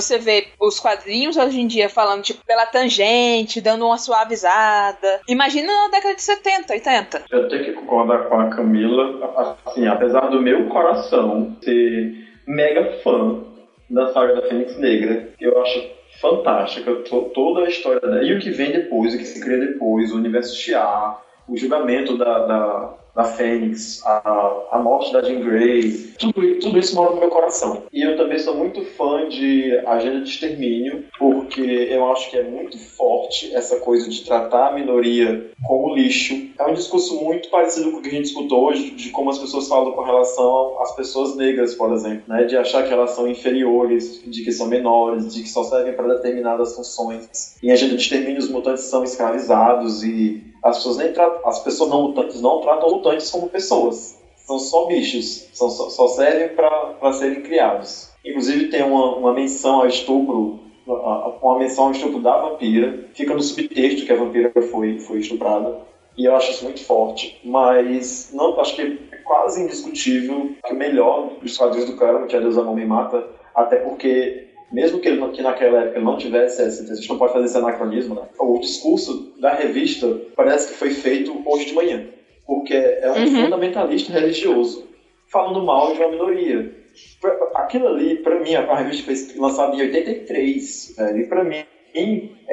você vê os quadrinhos hoje em dia falando, tipo, pela tangente, dando uma suavizada. Imagina na década de 70, 80. Eu tenho que concordar com a Camila. Assim, apesar do meu coração ser mega fã da saga da Fênix Negra, eu acho fantástica, to- toda a história dela. E o que vem depois, o que se cria depois, o universo Shi'ar, o julgamento da, da, da Fênix, a, a morte da Jean Grey, tudo, tudo isso mora no meu coração. E eu também sou muito fã de Agenda de Extermínio, porque eu acho que é muito forte essa coisa de tratar a minoria como lixo. É um discurso muito parecido com o que a gente escutou hoje, de como as pessoas falam com relação às pessoas negras, por exemplo, né? de achar que elas são inferiores, de que são menores, de que só servem para determinadas funções. Em Agenda de Extermínio, os mutantes são escravizados e as pessoas, nem as pessoas não mutantes não tratam mutantes como pessoas. São só bichos, são, só, só servem para serem criados. Inclusive tem uma, uma menção ao estupro a- a- uma menção ao estupro da vampira. Fica no subtexto que a vampira foi, foi estuprada. E eu acho isso muito forte. Mas não acho que quase indiscutível que o melhor dos quadrinhos do Claremont é Deus Amor Me Mata, até porque mesmo que, ele, que naquela época não tivesse, esse, a gente não pode fazer esse anacronismo, né? o discurso da revista parece que foi feito hoje de manhã, porque é um Uhum. fundamentalista religioso falando mal de uma minoria. Aquilo ali, pra mim, a revista foi lançada em 83, velho, e pra mim é,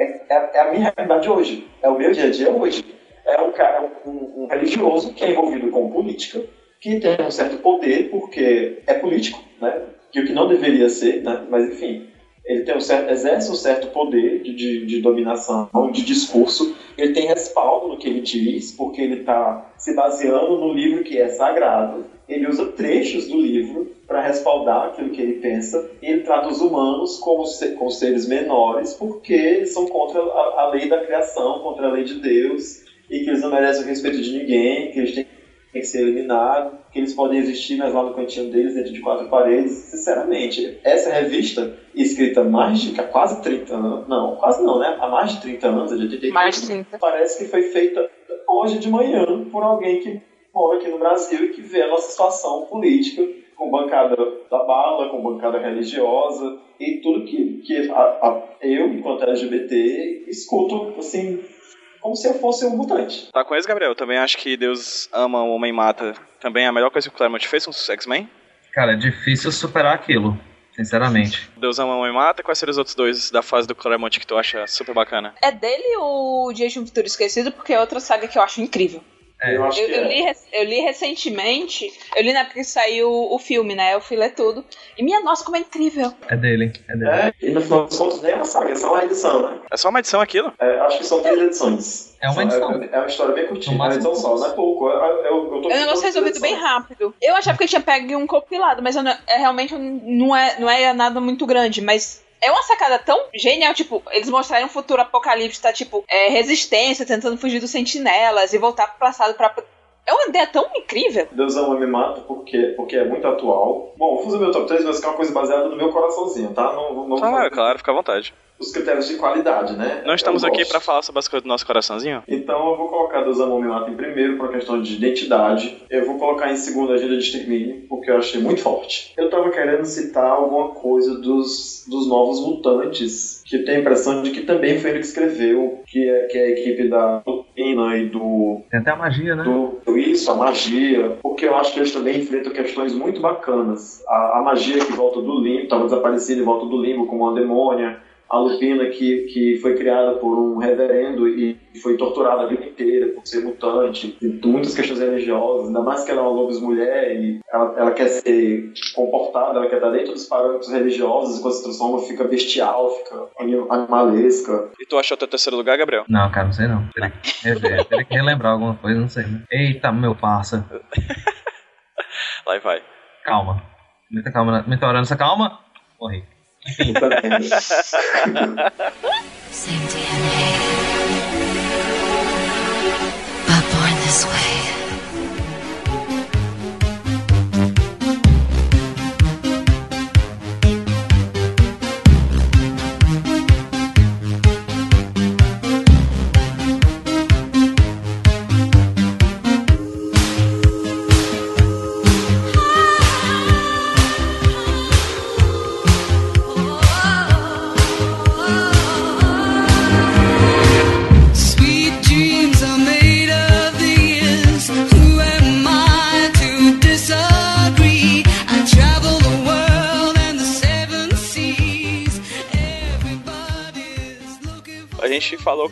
é- é a minha realidade hoje, é o meu dia a dia hoje. É um cara, um, um religioso que é envolvido com política, que tem um certo poder porque é político, né? Que o que não deveria ser, né? Mas enfim, ele tem um certo, exerce um certo poder de, de, de dominação, de discurso. Ele tem respaldo no que ele diz, porque ele está se baseando no livro que é sagrado. Ele usa trechos do livro para respaldar aquilo que ele pensa. E ele trata os humanos como, como seres menores, porque eles são contra a, a lei da criação, contra a lei de Deus, e que eles não merecem o respeito de ninguém, que eles têm tem que ser eliminado, que eles podem existir, mas lá no cantinho deles, dentro de quatro paredes. Sinceramente, essa revista, escrita há mais de quase 30 anos, não, quase não, né? Há mais de 30 anos, de 83, Mais de 30. parece que foi feita hoje de manhã por alguém que mora aqui no Brasil e que vê a nossa situação política, com bancada da bala, com bancada religiosa e tudo que, que a- a- eu, enquanto LGBT, escuto, assim, como se eu fosse um mutante. Tá com isso, Gabriel? Eu também acho que Deus ama, o homem mata. Também é a melhor coisa que o Claremont fez com os X-Men. Cara, é difícil superar aquilo, sinceramente. Deus ama, o homem mata. Quais seriam os outros dois da fase do Claremont que tu acha super bacana? É dele o Dia de um Futuro Esquecido, porque é outra saga que eu acho incrível. É, eu Eu, é. li, eu li recentemente, eu li na época que saiu o filme, né? Eu fui ler tudo. E minha nossa, como é incrível. É dele, é dele. É, e no final dos contos nem é uma saga, é só uma edição, né? É só uma edição aquilo? É, acho que são três edições. É uma São- edição. É, é uma história bem curtinha, uma edição só, não é pouco. Eu, eu, eu tô É um negócio resolvido bem rápido. Eu achava que eu tinha pego um compilado, mas eu não- é, realmente não é, não é nada muito grande. Mas é uma sacada tão genial, tipo, eles mostrarem um futuro apocalipse, tá, tipo, é, resistência, tentando fugir dos sentinelas e voltar pro passado pra. É uma ideia tão incrível. Deus ama me mata porque, porque é muito atual. Bom, vou fazer meu top 3, mas que é uma coisa baseada no meu coraçãozinho, tá? Não, não, não Claro, claro, fica à vontade. Os critérios de qualidade, né? Não estamos Eu aqui pra falar sobre as coisas do nosso coraçãozinho? Então eu vou colocar Deus Amor Me Mata em primeiro por uma questão de identidade. Eu vou colocar em segundo Agenda de Extermínio, porque eu achei muito forte. Eu tava querendo citar alguma coisa dos, dos novos mutantes, que eu tenho a impressão de que também foi ele que escreveu, que é, que é a equipe da Lupina e do Tem até a magia, né? do isso, a magia, porque eu acho que eles também enfrentam questões muito bacanas. A, a magia que volta do limbo, estava desaparecida e volta do limbo como uma demônia. A Lupina que, que foi criada por um reverendo e foi torturada a vida inteira por ser mutante. Tem muitas questões religiosas, ainda mais que ela é uma lobis mulher e ela, ela quer ser comportada, ela quer estar dentro dos parâmetros religiosos e quando se transforma fica bestial, fica anim- animalesca. E tu achou teu terceiro lugar, Gabriel? Não, cara, não sei não. Teria que rever, teria que relembrar alguma coisa, não sei. né? Eita, meu parça. Lá e vai. Calma. Muita calma, muita orança, calma. Morri. Same DNA. But born this way.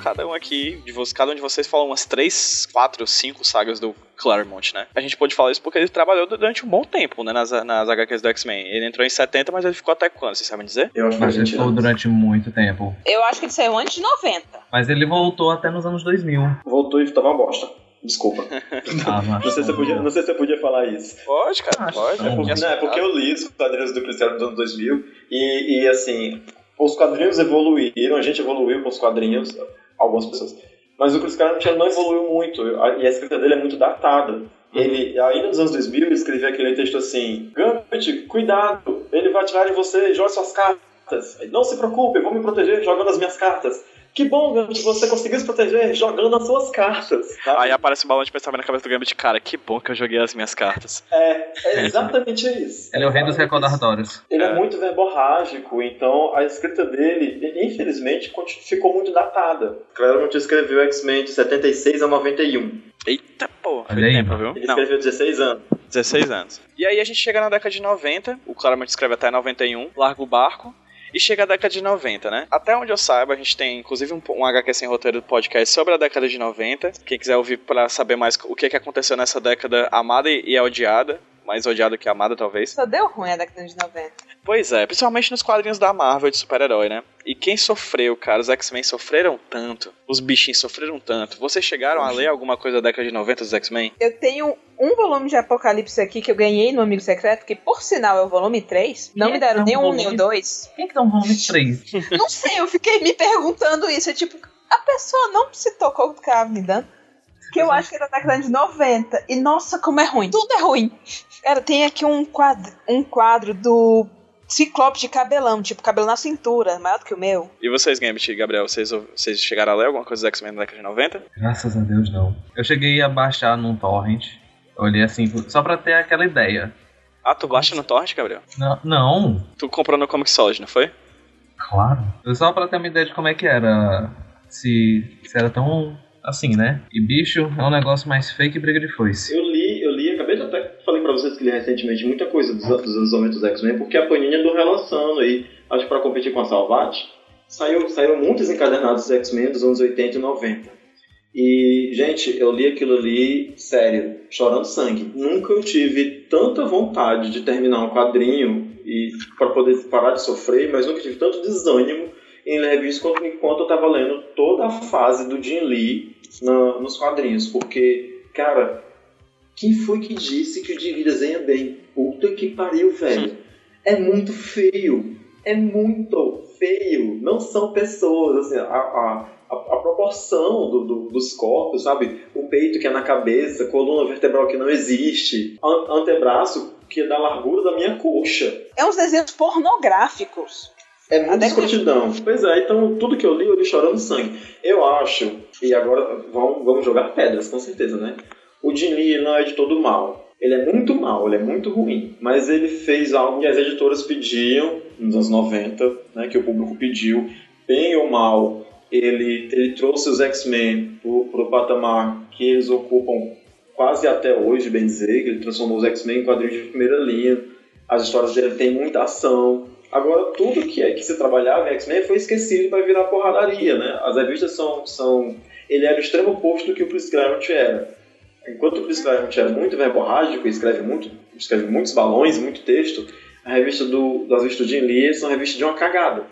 Cada um aqui, de vocês, cada um de vocês falou umas três, quatro, cinco sagas do Claremont, né? A gente pode falar isso porque ele trabalhou durante um bom tempo, né, nas, nas HQs do X-Men. Ele entrou em 70, mas ele ficou até quando, vocês sabem dizer? Eu acho que ele ficou durante muito tempo. Eu acho que ele saiu antes de 90. Mas ele voltou até nos anos 2000. voltou e tava bosta. Desculpa. Ah. Não sei, se eu podia, não sei se eu podia falar isso. Pode, cara, pode. que não. porque Não, é porque eu li os quadrinhos do Cristiano dos anos 2000 e, e, assim, os quadrinhos evoluíram, a gente evoluiu com os quadrinhos, algumas pessoas. Mas o Chris Claremont não evoluiu muito e a escrita dele é muito datada. Ele, ainda nos anos 2000, ele escrevia aquele texto assim: Gambit, cuidado, ele vai atirar em você, jogue suas cartas. Não se preocupe, vou me proteger jogando as minhas cartas. Que bom, Gambit, você conseguiu se proteger jogando as suas cartas. sabe? Aí aparece o balão de pensamento na cabeça do Gambit, cara, que bom que eu joguei as minhas cartas. É, é exatamente isso. Ele é o rei dos recordatórios. Ele é. É. muito verborrágico, então a escrita dele, infelizmente, ficou muito datada. Claremont escreveu X-Men de 76 a 91. Eita, pô, Olha aí, tempo, viu? Ele Não, escreveu 16 anos. 16 anos. E aí a gente chega na década de 90, o Claremont escreve até 91, larga o barco, e chega a década de 90, né? Até onde eu saiba, a gente tem inclusive um, um HQ sem roteiro do podcast sobre a década de 90. Quem quiser ouvir pra saber mais o que, que aconteceu nessa década amada e e odiada, mais odiada que amada talvez. Só deu ruim a década de 90. Pois é, principalmente nos quadrinhos da Marvel de super-herói, né? E quem sofreu, cara, os X-Men sofreram tanto, os bichinhos sofreram tanto. Vocês chegaram a ler alguma coisa da década de 90 dos X-Men? Eu tenho um volume de Apocalipse aqui que eu ganhei no Amigo Secreto, que por sinal é o volume 3. Não E me deram é um nem um nem o volume? 2. Quem que dá um volume 3? Não sei, eu fiquei me perguntando isso. É tipo, a pessoa não se tocou do que ela me dando. Que eu acho que é da década de 90. E nossa, como é ruim. Tudo é ruim. Cara, tem aqui um quadro, um quadro do Ciclope de cabelão, tipo, cabelo na cintura, maior do que o meu. E vocês, Gambit e Gabriel, vocês, vocês chegaram a ler alguma coisa dos X-Men da década de 90? Graças a Deus, não. Eu cheguei a baixar num torrent. Olhei assim, só pra ter aquela ideia. Ah, tu baixa no torrent, Gabriel? Não, não Tu comprou no Comixology, não foi? claro. Só pra ter uma ideia de como é que era. Se, se era tão assim, né? E bicho é um negócio mais fake que briga de foice. Eu li, eu li, acabei de até falei pra vocês que li recentemente muita coisa dos, dos anos 90 dos X-Men, porque a Panini andou relançando aí, acho pra competir com a Salvat, saiu, saíram muitos encadernados dos X-Men dos anos 80 e 90. E, gente, eu li aquilo ali, sério, chorando sangue. Nunca eu tive tanta vontade de terminar um quadrinho e para poder parar de sofrer, mas nunca tive tanto desânimo em ler revistas quanto enquanto eu tava lendo toda a fase do Jim Lee na- nos quadrinhos, porque, cara, quem foi que disse que o Jim Lee desenha bem? Puta que pariu, velho. É muito feio. É muito feio. Não são pessoas, assim, a, a, a, proporção do, do- dos corpos, sabe? O peito que é na cabeça, coluna vertebral que não existe, an- antebraço que é da largura da minha coxa. É uns desenhos pornográficos. É muito Até escrotidão. Pois é, então tudo que eu li, eu li chorando sangue. Eu acho, e agora vamos, vamos jogar pedras, com certeza, né? O Jim Lee não é de todo mal. Ele é muito mal, ele é muito ruim. Mas ele fez algo que as editoras pediam nos anos 90, né? Que o público pediu. Bem ou mal, ele, ele trouxe os X-Men pro, pro patamar que eles ocupam quase até hoje, bem dizer. que Ele transformou os X-Men em quadrinhos de primeira linha. As histórias dele têm muita ação. Agora, tudo que, é, que se trabalhava em X-Men foi esquecido para virar porradaria, né? As revistas são, são... Ele era o extremo oposto do que o Chris Claremont era. Enquanto o Chris Claremont era muito verborrágico escreve, muito, escreve muitos balões, muito texto, a revista do, das revistas do Jim Lee são revistas de uma cagada.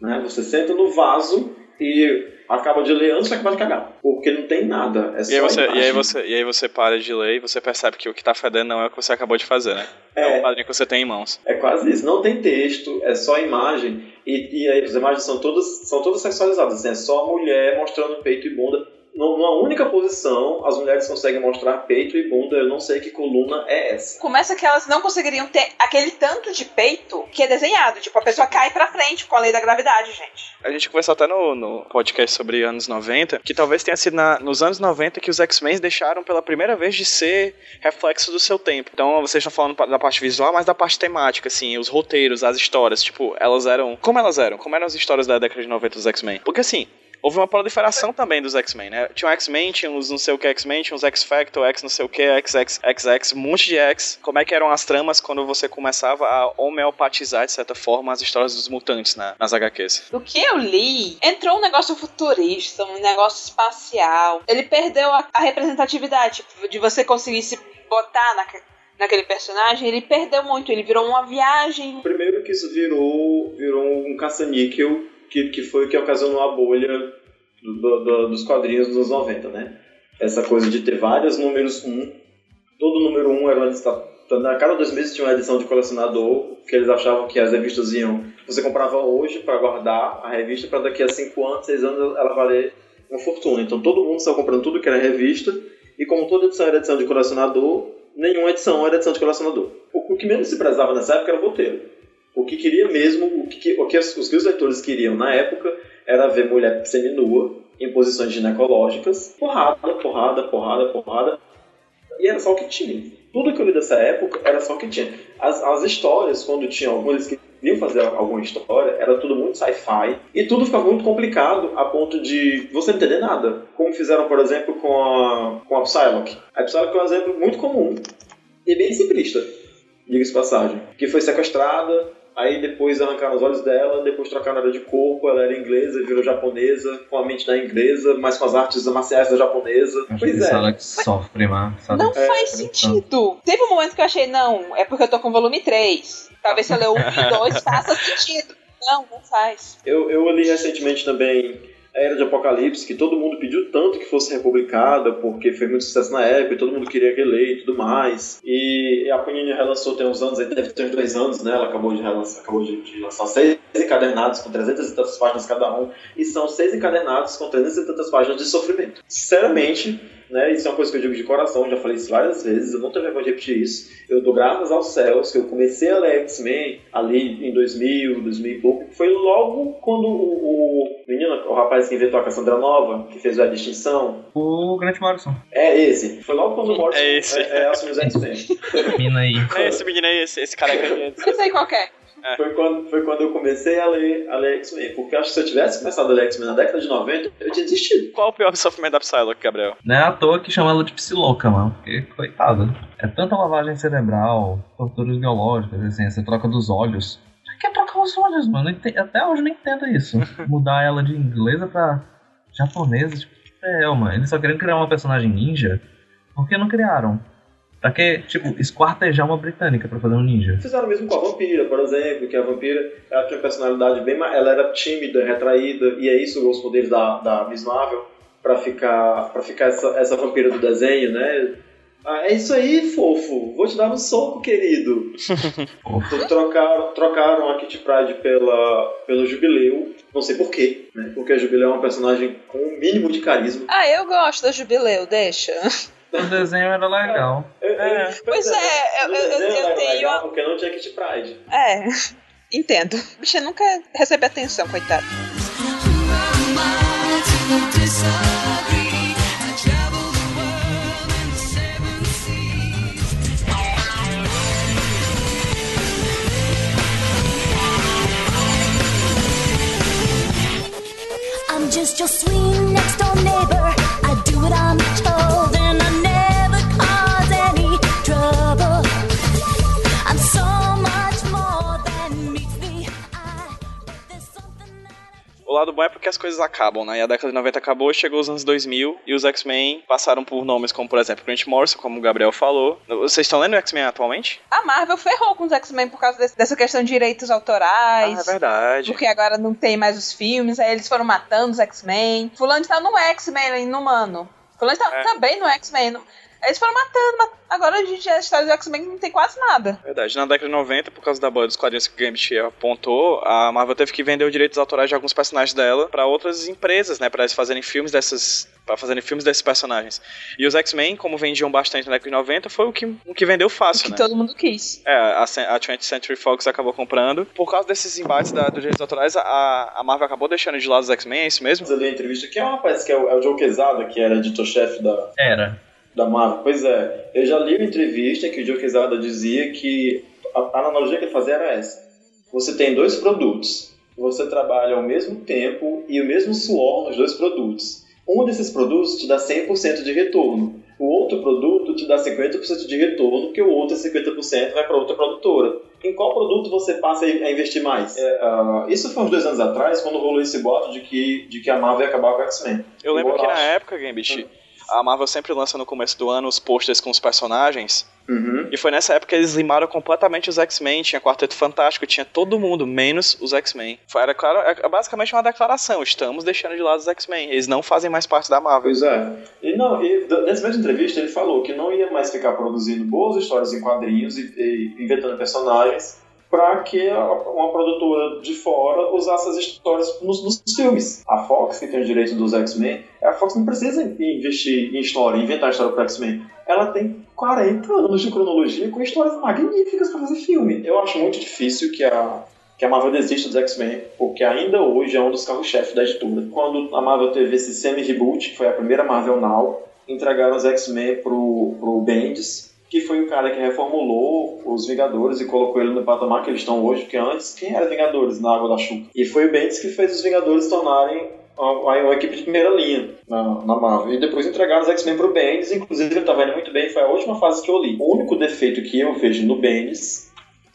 Né? Você senta no vaso e acaba de ler antes de acabar de cagar. Porque não tem nada. É só E aí, você, e, aí você, e aí você para de ler e você percebe que o que tá fedendo não é o que você acabou de fazer, né? É, É. o quadrinho que você tem em mãos. É quase isso. Não tem texto, é só imagem. E, e aí as imagens são todas, são todas sexualizadas. Assim, é só mulher mostrando peito e bunda. Num- Numa única posição, as mulheres conseguem mostrar peito e bunda. Eu não sei que coluna é essa. Começa que elas não conseguiriam ter aquele tanto de peito que é desenhado. Tipo, a pessoa cai pra frente com a lei da gravidade, gente. A gente conversou até no, no podcast sobre anos 90, que talvez tenha sido na- nos anos 90 que os X-Men deixaram pela primeira vez de ser reflexo do seu tempo. Então vocês estão falando da parte visual, mas da parte temática, assim, os roteiros, as histórias, tipo, elas eram. Como elas eram? Como eram as histórias da década de 90 dos X-Men? Porque assim. Houve uma proliferação também dos X-Men, né? Tinha um X-Men, tinha uns não sei o que X-Men, tinha uns X-Factor, X não sei o que, XX, XX, um monte de X. Como é que eram as tramas quando você começava a homeopatizar, de certa forma, as histórias dos mutantes na- nas HQs? Do que eu li, entrou um negócio futurista, um negócio espacial. Ele perdeu a, a representatividade, tipo, de você conseguir se botar naque- naquele personagem. Ele perdeu muito, ele virou uma viagem. Primeiro que isso virou, virou um caça-níquel, que, que foi o que ocasionou a bolha do- do- do- dos quadrinhos dos anos 90, né? Essa coisa de ter vários números 1. Todo número 1 era uma edição. A cada dois meses tinha uma edição de colecionador, que eles achavam que as revistas iam. Você comprava hoje para guardar a revista, para daqui a 5 anos, 6 anos ela valer uma fortuna. Então todo mundo estava comprando tudo que era revista, e como toda edição era edição de colecionador, nenhuma edição era edição de colecionador. O, o que menos se prezava nessa época era o roteiro. O que queria mesmo, o que, o que os, os leitores queriam na época era ver mulher seminua em posições ginecológicas, porrada, porrada, porrada, porrada. E era só o que tinha. Tudo que eu li dessa época era só o que tinha. As, as histórias, quando tinha algumas que queriam fazer alguma história, era tudo muito sci-fi. E tudo ficava muito complicado a ponto de você não entender nada. Como fizeram, por exemplo, com a, com a Psylocke. A Psylocke é um exemplo muito comum e bem simplista, diga-se passagem. Que foi sequestrada, aí depois arrancaram os olhos dela, depois trocaram ela de corpo, ela era inglesa, virou japonesa, com a mente da inglesa, mas com as artes marciais da japonesa. Acho pois que é. ela que sofre, mas sabe? Não É, faz sentido. Teve um momento que eu achei, não, é porque eu tô com o volume 3. Talvez se eu ler um e dois faça sentido. Não, não faz. Eu, eu li recentemente também a Era de Apocalipse, que todo mundo pediu tanto que fosse republicada, porque foi muito sucesso na época, e todo mundo queria reler e tudo mais. E a Panini relançou tem uns anos, deve ter uns dois anos, né? Ela acabou de, relançar, acabou de, de lançar seis encadernados com 300 e tantas páginas cada um, e são seis encadernados com 300 e tantas páginas de sofrimento. Sinceramente, né, isso é uma coisa que eu digo de coração, já falei isso várias vezes, eu não tenho vergonha de repetir isso. Eu dou graças aos céus que eu comecei a ler X-Men ali em 2000, 2000 e pouco. Foi logo quando o, o menino, o rapaz que inventou a Cassandra Nova, que fez a distinção, O Grant Morrison. é esse. Foi logo quando o Morrison É esse. é, é, assumiu os X-Men. Mina aí. É esse menino aí, esse, esse cara grande. Eu sei qual que é. Foi quando, foi quando eu comecei a ler, a ler X-Men. Porque eu acho que se eu tivesse começado a ler X-Men na década de 90, eu tinha desistido. Qual o pior sofrimento da Psylocke, Gabriel? Não é à toa que chama ela de psiloca, mano. Porque, coitada. É tanta lavagem cerebral, torturas biológicas, assim, essa troca dos olhos. Pra que trocar os olhos, mano? Até hoje eu não entendo isso. Mudar ela de inglesa pra japonesa, tipo, é, mano. Eles só queriam criar uma personagem ninja. Por que não criaram? Pra que, tipo, esquartejar uma britânica pra fazer um ninja? Fizeram mesmo com a vampira, por exemplo, que a vampira ela tinha uma personalidade bem mais. Ela era tímida, retraída, e é isso os poderes da, da Miss Marvel pra ficar, pra ficar essa, essa vampira do desenho, né? Ah, é isso aí, fofo. Vou te dar um soco, querido. Fofo. trocaram, trocaram a Kitty Pryde pela, pelo Jubileu. Não sei porquê, né? Porque a Jubileu é uma personagem com um mínimo de carisma. Ah, eu gosto da Jubileu, deixa. O desenho era legal. Eu- eu- É. Pois é, eu- no eu- eu- eu tenho legal Porque não tinha Kitty Pryde. É, entendo. Bicha nunca recebe atenção, coitado. I'm just your sweet next door neighbor. Lado bom é porque as coisas acabam, né? E a década de 90 acabou, chegou os anos 2000 e os X-Men passaram por nomes como, por exemplo, Grant Morrison, como o Gabriel falou. Vocês estão lendo X-Men atualmente? A Marvel ferrou com os X-Men por causa desse- dessa questão de direitos Ah, autorais. é verdade. Porque agora não tem mais os filmes, aí eles foram matando os X-Men. Fulano tá no X-Men inumano. Fulano tá É. também no X-Men. Eles foram matando, mat- agora a gente a história do X-Men não tem quase nada. Verdade. Na década de 90, por causa da boa dos quadrinhos que o Gambit apontou, a Marvel teve que vender os direitos autorais de alguns personagens dela pra outras empresas, né? Pra eles fazerem filmes dessas. para fazerem filmes desses personagens. E os X-Men, como vendiam bastante na década de 90, foi o que, o que vendeu fácil, que né? todo mundo quis. É, a, a 20th Century Fox acabou comprando. Por causa desses embates da, dos direitos autorais, a, a Marvel acabou deixando de lado os X-Men, é isso mesmo? Eu li a entrevista que é um rapaz que é o, é o Joe Quesada, que era editor-chefe da, Era. Da Marvel. Pois é, eu já li uma entrevista que o Joe Quesada dizia que a, a analogia que ele fazia era essa. Você tem dois produtos, você trabalha ao mesmo tempo e o mesmo suor nos dois produtos. Um desses produtos te dá 100% de retorno. O outro produto te dá 50% de retorno, porque o outro é 50% vai para outra produtora. Em qual produto você passa a investir mais? É, ah, isso foi uns dois anos atrás, quando rolou esse boato de que, de que a Marvel ia acabar com o X-Men. Eu lembro Eu que na época, Gambit, a Marvel sempre lança no começo do ano os posters com os personagens. Uhum. E foi nessa época que eles limaram completamente os X-Men. Tinha Quarteto Fantástico, tinha todo mundo, menos os X-Men. Foi- Era claro, é basicamente uma declaração: estamos deixando de lado os X-Men. Eles não fazem mais parte da Marvel. Pois é. E não, e nessa mesma entrevista ele falou que não ia mais ficar produzindo boas histórias em quadrinhos e, e inventando personagens para que uma produtora de fora usasse as histórias nos, nos filmes. A Fox, que tem o direito dos X-Men, a Fox não precisa investir em história, inventar história para X-Men. Ela tem 40 anos de cronologia com histórias magníficas para fazer filme. Eu acho muito difícil que a que a Marvel desiste dos X-Men, porque ainda hoje é um dos carros-chefes da editora. Quando a Marvel teve esse semi-reboot, que foi a primeira Marvel Now, entregaram os X-Men pro, pro Bendis, que foi o cara que reformulou os Vingadores e colocou ele no patamar que eles estão hoje, porque antes, quem era Vingadores na Água da Chuva? E foi o Bendis que fez os Vingadores tornarem uma, uma equipe de primeira linha na, na Marvel. E depois entregaram os X-Men pro Bendis, inclusive ele tava indo muito bem, foi a última fase que eu li. O único defeito que eu vejo no Bendis,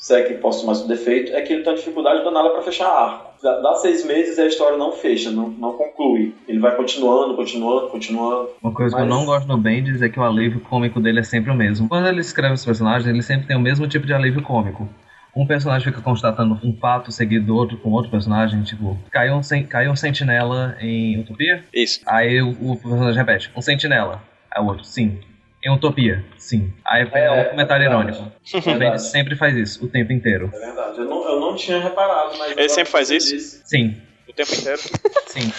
se é que posso mais um defeito, é que ele tem uma dificuldade danada para fechar arco. Dá, dá seis meses e a história não fecha, não, não conclui. Ele vai continuando, continuando, continuando. Uma coisa que eu Mas- não gosto do Bendis é que o alívio cômico dele é sempre o mesmo. Quando ele escreve os personagens, ele sempre tem o mesmo tipo de alívio cômico. Um personagem fica constatando um fato seguido do outro com outro personagem, tipo, caiu um, sen- caiu um sentinela em Utopia? Isso. Aí o, o personagem repete, um sentinela. Aí o outro, sim. Em Utopia, sim. Aí é, É, um comentário é irônico. O Verdade. sempre faz isso, o tempo inteiro. É verdade. Eu não, eu não tinha reparado, mas. Ele sempre faz isso? disse- Sim, O tempo inteiro. sim.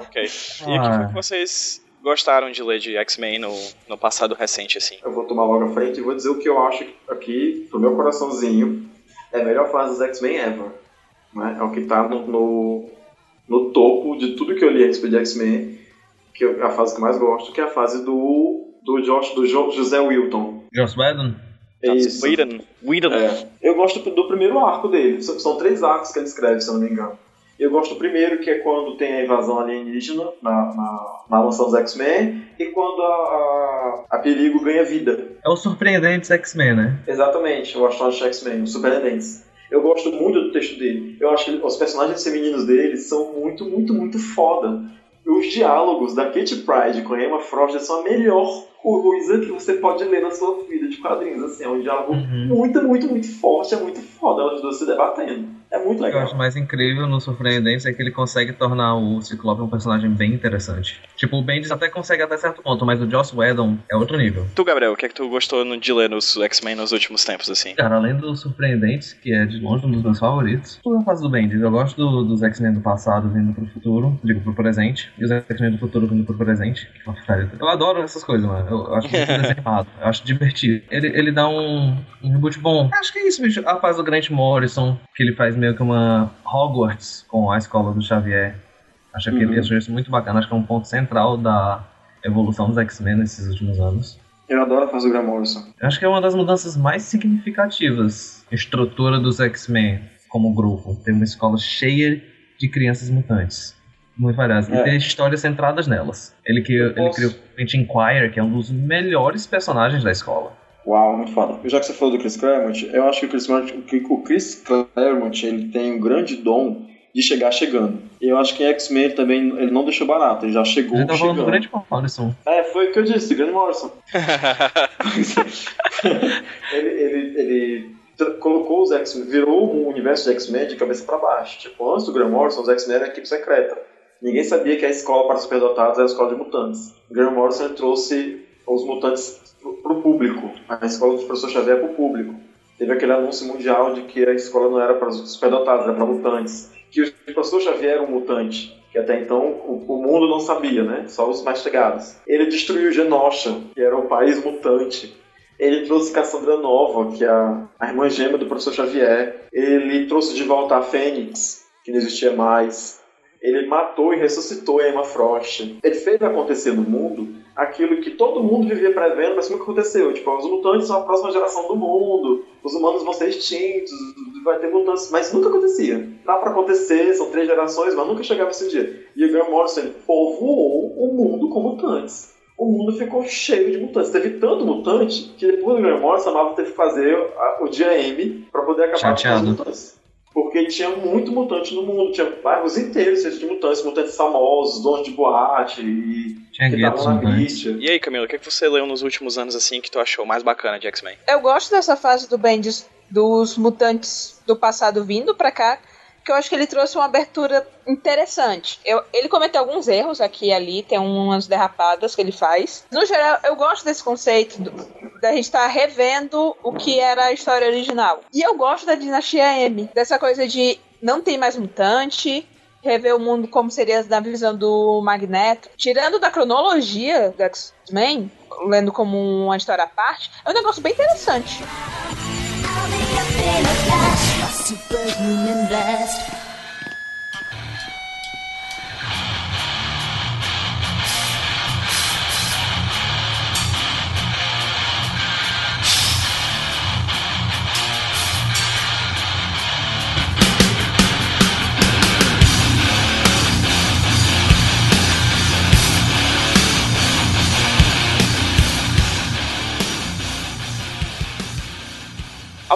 ok. E o que foi que vocês gostaram de ler de X-Men no, no passado recente, assim? Eu vou tomar logo a frente e vou dizer o que eu acho aqui, pro meu coraçãozinho, é a melhor fase dos X-Men ever. Né? É o que tá no, no, no topo de tudo que eu li a respeito de X-Men, que eu- é a fase que eu mais gosto, que é a fase do, do, Josh, do Jo- José Wilton. Joss Whedon? É isso. Whedon. Whedon. É. Eu gosto do primeiro arco dele. São, são três arcos que ele escreve, se eu não me engano. Eu gosto do primeiro, que é quando tem a invasão alienígena na, na, na mansão dos X-Men, e quando a, a, a Perigo ganha vida. É o surpreendente X-Men, né? Exatamente, o Astonishing X-Men, o Surpreendentes. Eu gosto muito do texto dele. Eu acho que os personagens femininos dele são muito, muito, muito foda. Os diálogos da Katie Pride com a Emma Frost são a melhor coisa que você pode ler na sua vida de quadrinhos. Assim, é um diálogo Uhum. muito, muito, muito forte, é muito foda elas duas se debatendo. É muito O que eu legal. acho mais incrível no Surpreendentes é que ele consegue tornar o Ciclope um personagem bem interessante. Tipo, o Bendis até consegue até certo ponto, mas o Joss Whedon é outro nível. Tu, Gabriel, o que é que tu gostou no- de ler nos X-Men nos últimos tempos, assim? Cara, além dos Surpreendentes, que é de longe um dos meus favoritos, tudo eu faço do Bendis. Eu gosto do- dos X-Men do passado vindo pro futuro, digo, pro presente, e os X-Men do futuro vindo pro presente. Eu adoro essas coisas, mano. Eu, eu acho muito desenhado. Eu acho divertido. Ele, ele dá um, um reboot bom. Acho que é isso, bicho. A fase do Grant Morrison, que ele faz meio que uma Hogwarts com a escola do Xavier. Acho que Uhum. ele acho isso muito bacana. Acho que é um ponto central da evolução dos X-Men nesses últimos anos. Eu adoro fazer o Graham Morrison. Eu acho que é uma das mudanças mais significativas. A estrutura dos X-Men como grupo. Tem uma escola cheia de crianças mutantes. Muito variadas. É. E tem histórias centradas nelas. Ele, que, ele criou o Inquire, que é um dos melhores personagens da escola. Uau, muito foda. Já que você falou do Chris Claremont, eu acho que o Chris, que o Chris Claremont ele tem um grande dom de chegar chegando. E eu acho que em X-Men ele também ele não deixou barato, ele já chegou Ele tá falando chegando. do Grande Morrison. É, foi o que eu disse, Grant Morrison. ele, ele, ele colocou os X-Men, virou o universo de X-Men de cabeça para baixo. Tipo, antes do Grant Morrison, os X-Men eram a equipe secreta. Ninguém sabia que a escola para superdotados era a escola de mutantes. O Grant Morrison trouxe os mutantes pro, pro público, a escola do professor Xavier pro público. Teve aquele anúncio mundial de que a escola não era para os superdotados, era para mutantes. Que o professor Xavier era um mutante, que até então o, o mundo não sabia, né? Só os mais chegados. Ele destruiu Genosha, que era o país mutante. Ele trouxe Cassandra Nova, que é a, a irmã gêmea do professor Xavier. Ele trouxe de volta a Fênix, que não existia mais. Ele matou e ressuscitou a Emma Frost. Ele fez acontecer no mundo aquilo que todo mundo vivia prevendo, mas nunca aconteceu. Tipo, os mutantes são a próxima geração do mundo, os humanos vão ser extintos, vai ter mutantes, mas nunca acontecia. Dá pra acontecer, são três gerações, mas nunca chegava esse dia. E o Graham Morrison povoou o mundo com mutantes. O mundo ficou cheio de mutantes. Teve tanto mutante que depois do Graham Morrison a Marvel teve que fazer o dia M pra poder acabar Chateado. com os mutantes. Porque tinha muito mutante no mundo, tinha bairros inteiros cheios de mutantes, mutantes famosos, donos de boate e Tinha que guetos na místia. E aí, Camila, o que, é que você leu nos últimos anos, assim, que tu achou mais bacana de X-Men? Eu gosto dessa fase do Bendis dos mutantes do passado vindo pra cá, que eu acho que ele trouxe uma abertura interessante. Eu- ele cometeu alguns erros aqui e ali, tem umas derrapadas que ele faz. No geral, eu gosto desse conceito do- da gente estar revendo o que era a história original. E eu gosto da dinastia M, dessa coisa de não tem mais mutante, rever o mundo como seria na visão do Magneto. Tirando da cronologia do X-Men, lendo como uma história à parte, é um negócio bem interessante. Fly to burden and blast.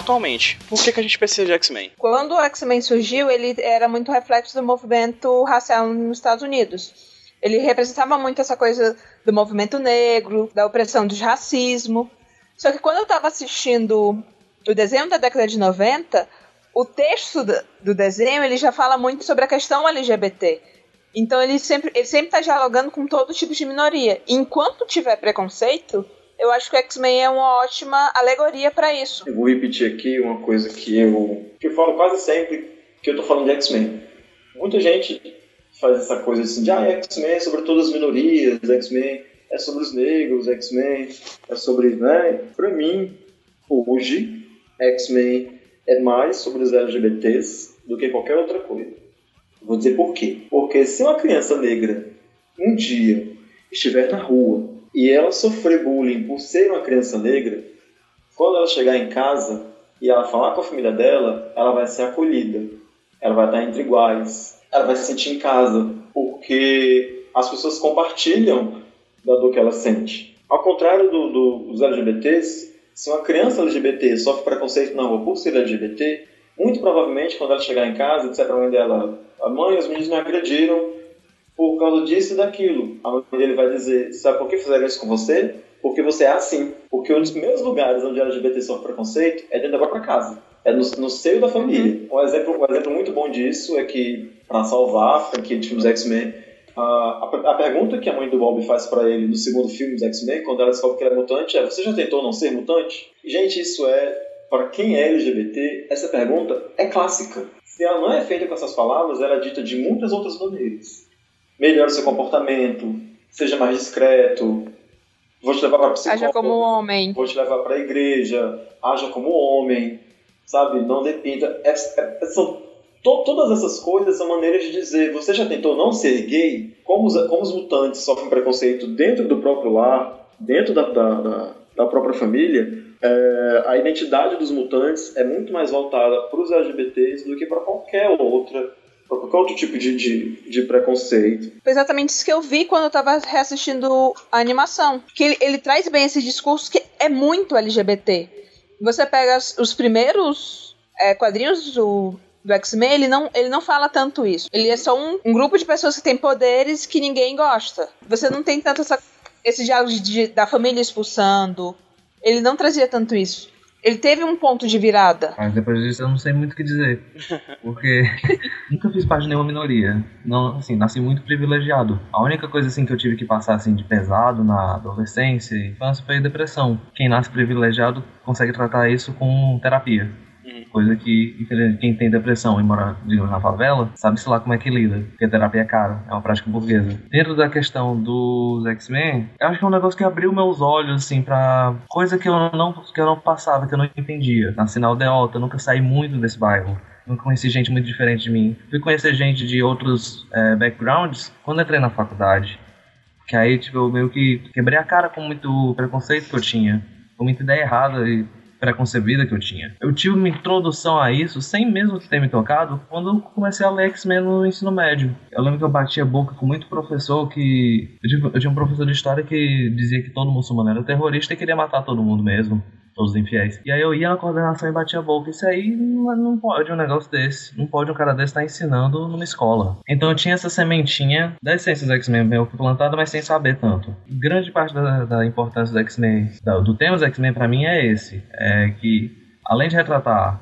Atualmente, por que, que a gente precisa de X-Men? Quando o X-Men surgiu, ele era muito reflexo do movimento racial nos Estados Unidos. Ele representava muito essa coisa do movimento negro, da opressão do racismo. Só que quando eu estava assistindo o desenho da década de 90, o texto do- desenho ele já fala muito sobre a questão LGBT. Então ele sempre ele sempre está dialogando com todo tipo de minoria. Enquanto tiver preconceito, eu acho que o X-Men é uma ótima alegoria para isso. Eu vou repetir aqui uma coisa que eu, que eu falo quase sempre que eu tô falando de X-Men. Muita gente faz essa coisa assim de ah, X-Men é sobre todas as minorias, X-Men é sobre os negros, X-Men é sobre, né? Pra mim, hoje, X-Men é mais sobre os LGBTs do que qualquer outra coisa. Vou dizer por quê. Porque se uma criança negra um dia estiver na rua e ela sofrer bullying por ser uma criança negra, quando ela chegar em casa e ela falar com a família dela, ela vai ser acolhida. Ela vai estar entre iguais. Ela vai se sentir em casa. Porque as pessoas compartilham da dor que ela sente. Ao contrário do- do- dos LGBTs, se uma criança LGBT sofre preconceito na rua por ser LGBT, muito provavelmente quando ela chegar em casa e disser pra mãe dela, a mãe, os meninos me agrediram por causa disso e daquilo. A mãe dele vai dizer, sabe por que fizeram isso com você? Porque você é assim. Porque um dos primeiros lugares onde LGBT sofre preconceito é dentro da própria casa. É no, no seio da família. Um, exemplo, um exemplo muito bom disso é que, para salvar a franquia de filmes X-Men, a, a, a pergunta que a mãe do Bob faz para ele no segundo filme dos X-Men, quando ela descobre que ele é mutante, é: Você já tentou não ser mutante? Gente, isso é, para quem é LGBT, essa pergunta é clássica. Se ela não é feita com essas palavras, ela é dita de muitas outras maneiras. Melhore seu comportamento, seja mais discreto, vou te levar para psicólogo. Haja como homem. Vou te levar para a igreja, haja como homem, sabe? Não dependa. É, é, são to- todas essas coisas são maneiras de dizer. Você já tentou não ser gay? Como os, como os mutantes sofrem preconceito dentro do próprio lar, dentro da, da, da- da própria família, é, a identidade dos mutantes é muito mais voltada para os LGBTs do que para qualquer outra, qualquer outro tipo de, de, de preconceito. Foi exatamente isso que eu vi quando eu tava reassistindo a animação. Que ele, ele traz bem esse discurso que é muito LGBT. Você pega os, os primeiros é, quadrinhos do, do X-Men, ele não, ele não fala tanto isso. Ele é só um, um grupo de pessoas que tem poderes que ninguém gosta. Você não tem tanto essa, esse diálogo de- da família expulsando. Ele não trazia tanto isso. Ele teve um ponto de virada. Mas depois disso eu não sei muito o que dizer. Porque nunca fiz parte de nenhuma minoria. Não, assim, nasci muito privilegiado. A única coisa assim que eu tive que passar assim de pesado na adolescência e infância foi depressão. Quem nasce privilegiado consegue tratar isso com terapia. Coisa que infelizmente, quem tem depressão e mora, digamos, na favela, sabe-se lá como é que lida. Porque a terapia é cara, é uma prática burguesa. Dentro da questão dos X-Men, eu acho que é um negócio que abriu meus olhos, assim, pra coisa que eu não, que eu não passava, que eu não entendia. Na aldeota, eu nunca saí muito desse bairro. Nunca conheci gente muito diferente de mim. Fui conhecer gente de outros eh, backgrounds quando entrei na faculdade. Que aí, tipo, eu meio que quebrei a cara com muito preconceito que eu tinha. Com muita ideia errada e preconcebida que eu tinha. Eu tive uma introdução a isso, sem mesmo ter me tocado, quando eu comecei a ler X-Men no ensino médio. Eu lembro que eu batia a boca com muito professor que... Eu tinha um professor de história que dizia que todo muçulmano era terrorista e queria matar todo mundo mesmo. Todos os infiéis. E aí eu ia na coordenação e batia a boca. Isso aí não, não pode um negócio desse. Não pode um cara desse estar ensinando numa escola. Então eu tinha essa sementinha da essência dos X-Men meio que plantada, mas sem saber tanto. Grande parte da, da importância do X-Men, do tema dos X-Men pra mim é esse. É que, além de retratar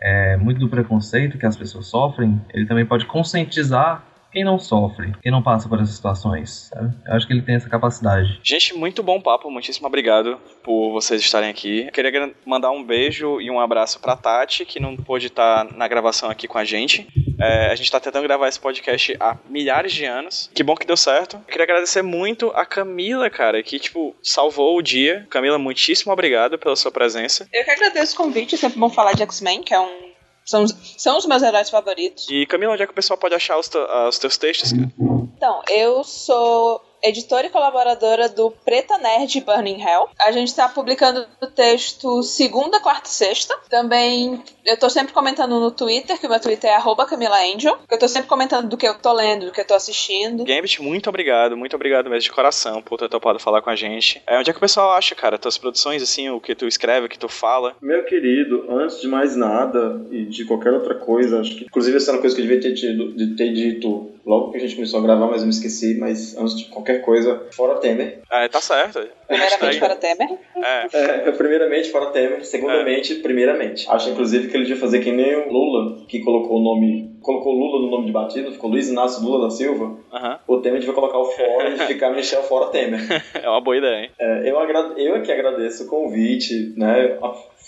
é, muito do preconceito que as pessoas sofrem, ele também pode conscientizar quem não sofre, quem não passa por essas situações. sabe? Eu acho que ele tem essa capacidade. Gente, muito bom papo, muitíssimo obrigado por vocês estarem aqui. Queria gra- mandar um beijo e um abraço pra Tati, que não pôde estar na gravação aqui com a gente. É, a gente tá tentando gravar esse podcast há milhares de anos. Que bom que deu certo. Eu queria agradecer muito a Camila, cara, que, tipo, salvou o dia. Camila, muitíssimo obrigado pela sua presença. Eu que agradeço o convite, é sempre bom falar de X-Men, que é um. São, os- são os meus heróis favoritos. E, Camila, onde é que o pessoal pode achar os, te- ah, os teus textos, cara? Então, eu sou editora e colaboradora do Preta Nerd Burning Hell. A gente está publicando o texto segunda, quarta e sexta. Também eu tô sempre comentando no Twitter, que o meu Twitter é arroba Camila Angel. Que eu tô sempre comentando do que eu tô lendo, do que eu tô assistindo. Gambit, muito obrigado, muito obrigado mesmo de coração por ter topado falar com a gente. É, onde é que o pessoal acha, cara, tuas produções, assim, o que tu escreve, o que tu fala? Meu querido, antes de mais nada e de qualquer outra coisa, acho que inclusive essa é uma coisa que eu devia ter, tido, de ter dito logo que a gente começou a gravar, mas eu me esqueci. Mas antes de qualquer coisa, fora Temer. É, tá certo. Primeiramente para Temer. É, É, primeiramente, fora Temer. Segundamente, primeiramente. Acho inclusive que ele devia fazer que nem o Lula, que colocou o nome. Colocou Lula no nome de batismo, ficou Luiz Inácio Lula da Silva. aham. O Temer devia colocar o fora e ficar Michel fora Temer. é uma boa ideia, hein? É, eu, agra- eu é que agradeço o convite, né?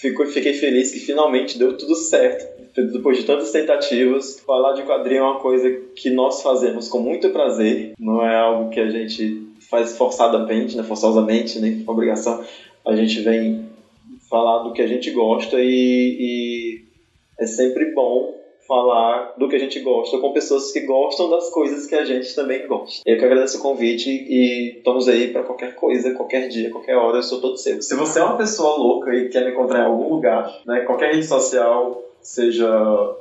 Fico, fiquei feliz que finalmente deu tudo certo. Depois de tantas tentativas, falar de quadrinho é uma coisa que nós fazemos com muito prazer. Não é algo que a gente faz forçadamente, né? forçosamente, nem por obrigação. A gente vem falar do que a gente gosta e, e é sempre bom falar do que a gente gosta com pessoas que gostam das coisas que a gente também gosta. Eu que agradeço o convite e estamos aí para qualquer coisa, qualquer dia, qualquer hora, eu sou todo seu. Se você é uma pessoa louca e quer me encontrar em algum lugar, né, qualquer rede social, seja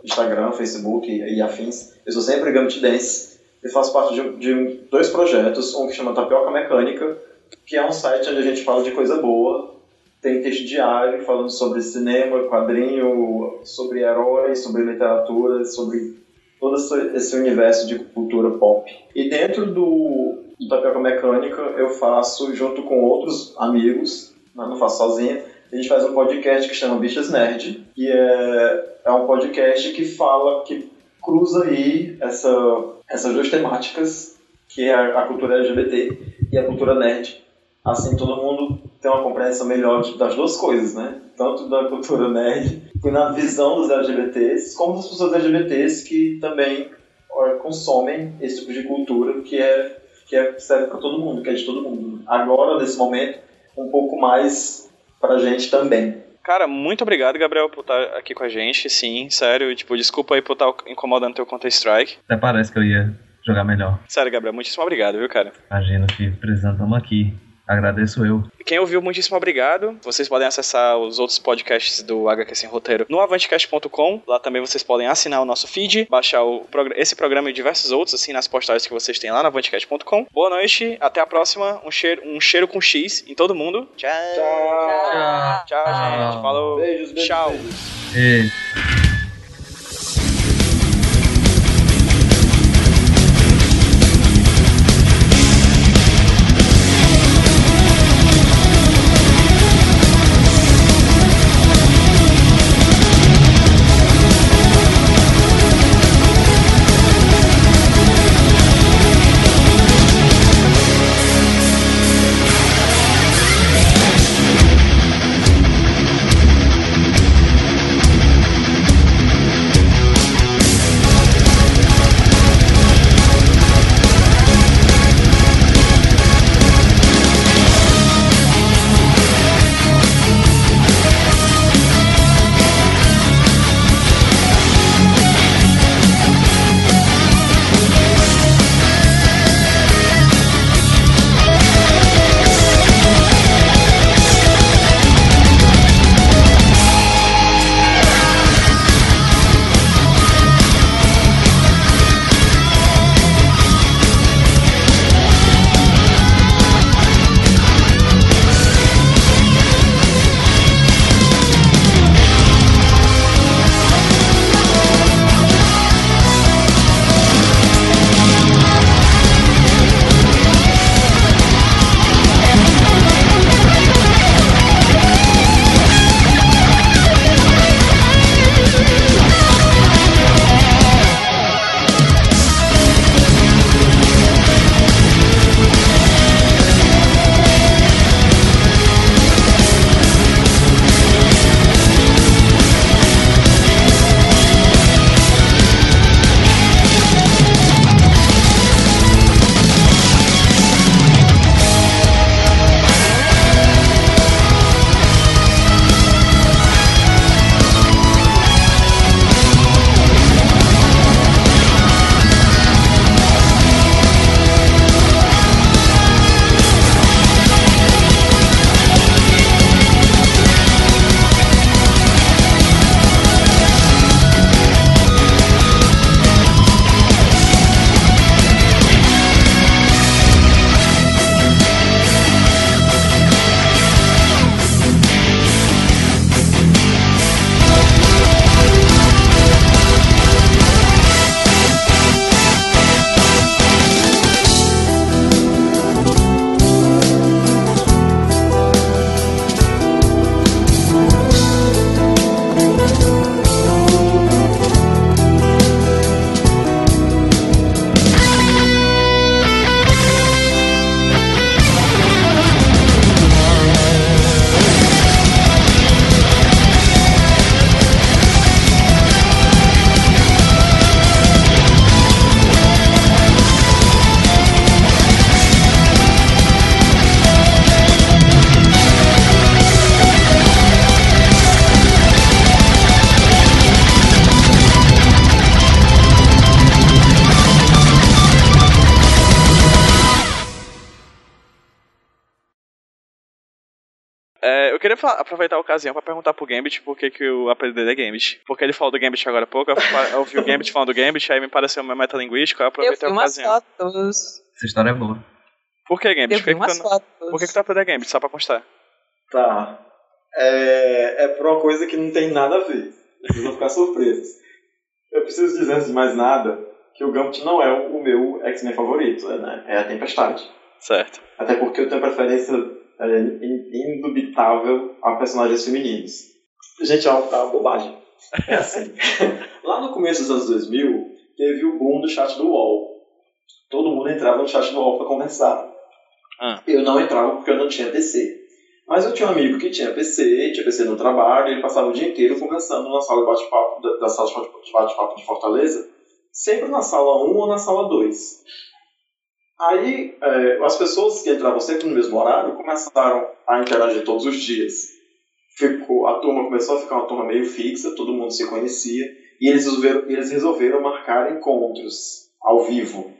Instagram, Facebook e, e afins, eu sou sempre Gambit Dance. Eu faço parte de, de dois projetos, um que chama Tapioca Mecânica, que é um site onde a gente fala de coisa boa, tem texto diário falando sobre cinema, quadrinho, sobre heróis, sobre literatura, sobre todo esse- universo de cultura pop. E dentro do, do Tapioca Mecânica eu faço junto com outros amigos, não faço sozinho, a gente faz um podcast que chama Bichas Nerd, que é, é um podcast que fala, que cruza aí essa, essas duas temáticas, que é a cultura LGBT e a cultura nerd. Assim, todo mundo tem uma compreensão melhor das duas coisas, né? Tanto da cultura nerd, e na visão dos LGBTs, como das pessoas LGBTs que também ó, consomem esse tipo de cultura que é que é, serve para todo mundo, que é de todo mundo. Agora, nesse momento, um pouco mais pra gente também. Cara, muito obrigado, Gabriel, por estar aqui com a gente. Sim, sério. Tipo, desculpa aí por estar incomodando teu Counter-Strike. Até parece que eu ia jogar melhor. Sério, Gabriel, muitíssimo obrigado, viu, cara? Imagina que precisando, tamo aqui. Agradeço eu. Quem ouviu, muitíssimo obrigado. Vocês podem acessar os outros podcasts do HQ Sem Roteiro no avantecast.com. Lá também vocês podem assinar o nosso feed, baixar o esse programa e diversos outros, assim, nas postagens que vocês têm lá no avantecast.com. Boa noite, até a próxima. Um cheiro, um cheiro com X em todo mundo. Tchau. Tchau! Tchau, gente. Falou. Beijos, beijos, Tchau. beijos. E... aproveitar a ocasião pra perguntar pro Gambit por que, que o apelido dele é Gambit. Porque ele falou do Gambit agora há pouco, eu, eu ouvi o Gambit falando do Gambit, aí me pareceu metalinguístico, aí eu Eu aproveitei vi a umas ocasião. fotos. Essa história é boa. Por que Gambit? Eu Por que, vi que, umas tu, fotos. por que, que tu apelido é Gambit? Só pra constar. Tá. É, é por uma coisa que não tem nada a ver. Vocês vão ficar surpresos. Eu preciso dizer, antes de mais nada, que o Gambit não é o meu X-Men favorito, né? É a Tempestade. Certo. Até porque eu tenho preferência é, in- indubitável a personagens femininos. Gente, é uma, é uma bobagem. É assim. Lá no começo dos anos 2000, teve o boom do chat do UOL. Todo mundo entrava no chat do UOL para conversar. Ah. Eu não entrava porque eu não tinha PC. Mas eu tinha um amigo que tinha PC, tinha PC no trabalho, ele passava o dia inteiro conversando na sala de bate-papo da, da sala de bate-papo de Fortaleza, sempre na sala 1 ou na sala 2. Aí, é, as pessoas que entravam sempre no mesmo horário começaram a interagir todos os dias. Ficou, a turma começou a ficar uma turma meio fixa, todo mundo se conhecia, e eles resolveram, eles resolveram marcar encontros ao vivo.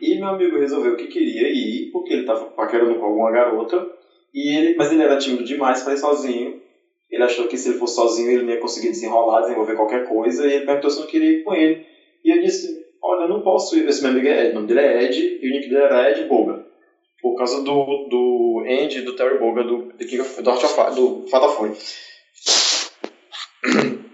E meu amigo resolveu que queria ir, porque ele estava paquerando com alguma garota, e ele, mas ele era tímido demais para ir sozinho. Ele achou que se ele fosse sozinho ele não ia conseguir desenrolar, desenvolver qualquer coisa, e ele perguntou se eu não queria ir com ele. E eu disse, olha, eu não posso ir. Esse meu amigo é Ed, o nome dele é Ed, e o nick dele era Ed Boga. Por causa do, do Andy do Terry Boga do, The King of, do, Heart of, do.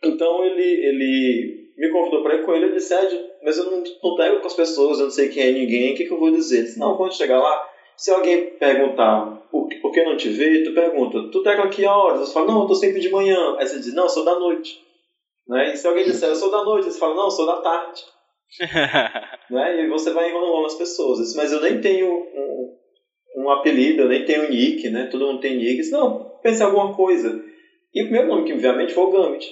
Então ele, ele me convidou para ir com ele, eu disse, Ed, mas eu não, não pego com as pessoas, eu não sei quem é ninguém, o que, que eu vou dizer? Ele disse, não, quando chegar lá, se alguém perguntar por, por que não te vê, tu pergunta, tu pega aqui a horas? Você fala, não, eu tô sempre de manhã. Aí você diz, não, sou da noite. Né? E se alguém disser, eu sou da noite, você fala, não, sou da tarde. né? E você vai enrolando as pessoas. Mas eu nem tenho um, um apelido, eu nem tenho nick, né? Todo mundo tem nick. Eu disse, não, pense em alguma coisa. E o primeiro nome que me veio à mente foi o Gambit.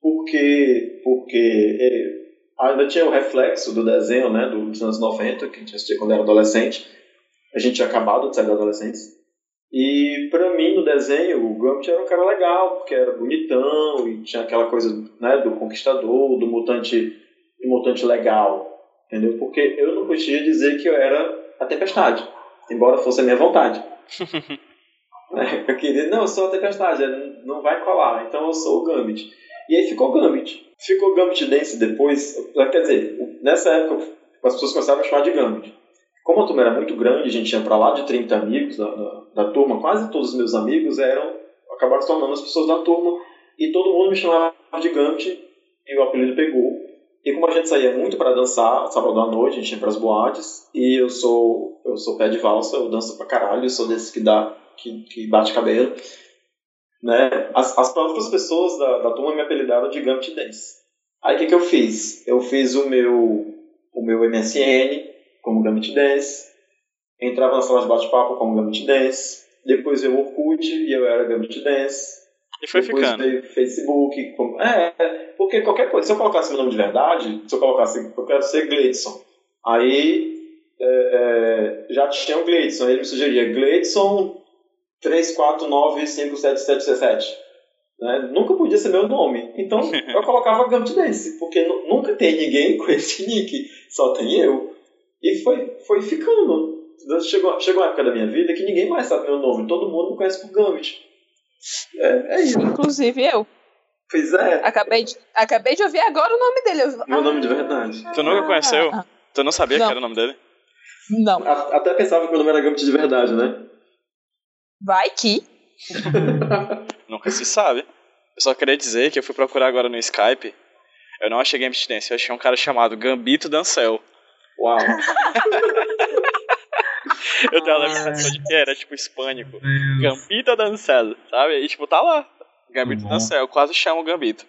Porque, porque é, ainda tinha o reflexo do desenho, né? do- Dos anos 90, que a gente assistia quando era adolescente. A gente tinha acabado de sair da adolescência. E pra mim, no desenho, o Gambit era um cara legal, porque era bonitão e tinha aquela coisa né, do conquistador, do mutante, do mutante legal. Entendeu? Porque eu não podia dizer que eu era a tempestade, embora fosse a minha vontade. É, eu queria, não, eu sou a tempestade, é, não vai colar, então eu sou o Gambit. E aí ficou o Gambit. Ficou Gambit Dance depois, quer dizer, nessa época as pessoas começaram a chamar de Gambit. Como a turma era muito grande, a gente tinha pra lá de 30 amigos da, da, da turma, quase todos os meus amigos eram, acabaram se tornando as pessoas da turma, e todo mundo me chamava de Gambit, e o apelido pegou. E como a gente saía muito para dançar, sábado à noite, a gente ia pras boates, e eu sou, eu sou pé de valsa, eu danço pra caralho, eu sou desse que dá, que, que bate cabelo. Né? As, as próprias pessoas da, da turma me apelidaram de Gambit Dance. Aí o que, que eu fiz? Eu fiz o meu, o meu MSN como Gambit Dance, entrava na sala de bate-papo como Gambit Dance, depois o Orkut e eu era Gambit Dance, E foi depois ficando. Facebook. Como... É, porque qualquer coisa, se eu colocasse meu nome de verdade, se eu colocasse, eu quero ser Gleidson, aí é, é, já tinha o Gleidson, ele me sugeria Gleidson 3495777. Né? Nunca podia ser meu nome. Então eu colocava Gambit Dance, porque nu- nunca tem ninguém com esse nick, só tem eu. E foi, foi ficando. Chegou, chegou uma época da minha vida que ninguém mais sabe meu nome, todo mundo me conhece por Gambit. É, é isso. Inclusive eu. Pois é, Acabei de, acabei de ouvir agora o nome dele. Eu- meu Ah, nome de verdade. Tu nunca conheceu? ah, Tu não sabia Não. que era o nome dele? Não. A- Até pensava que meu nome era Gambit de verdade, né? Vai que. Nunca se sabe. Eu só queria dizer que eu fui procurar agora no Skype. Eu não achei Gambit Dance, eu achei um cara chamado Gambito Dancel. Uau. Eu tenho a lembrança de que era tipo hispânico. Gambito Dancel, sabe? E tipo, tá lá. Gambito Bom. Dancel, eu quase chamo Gambito.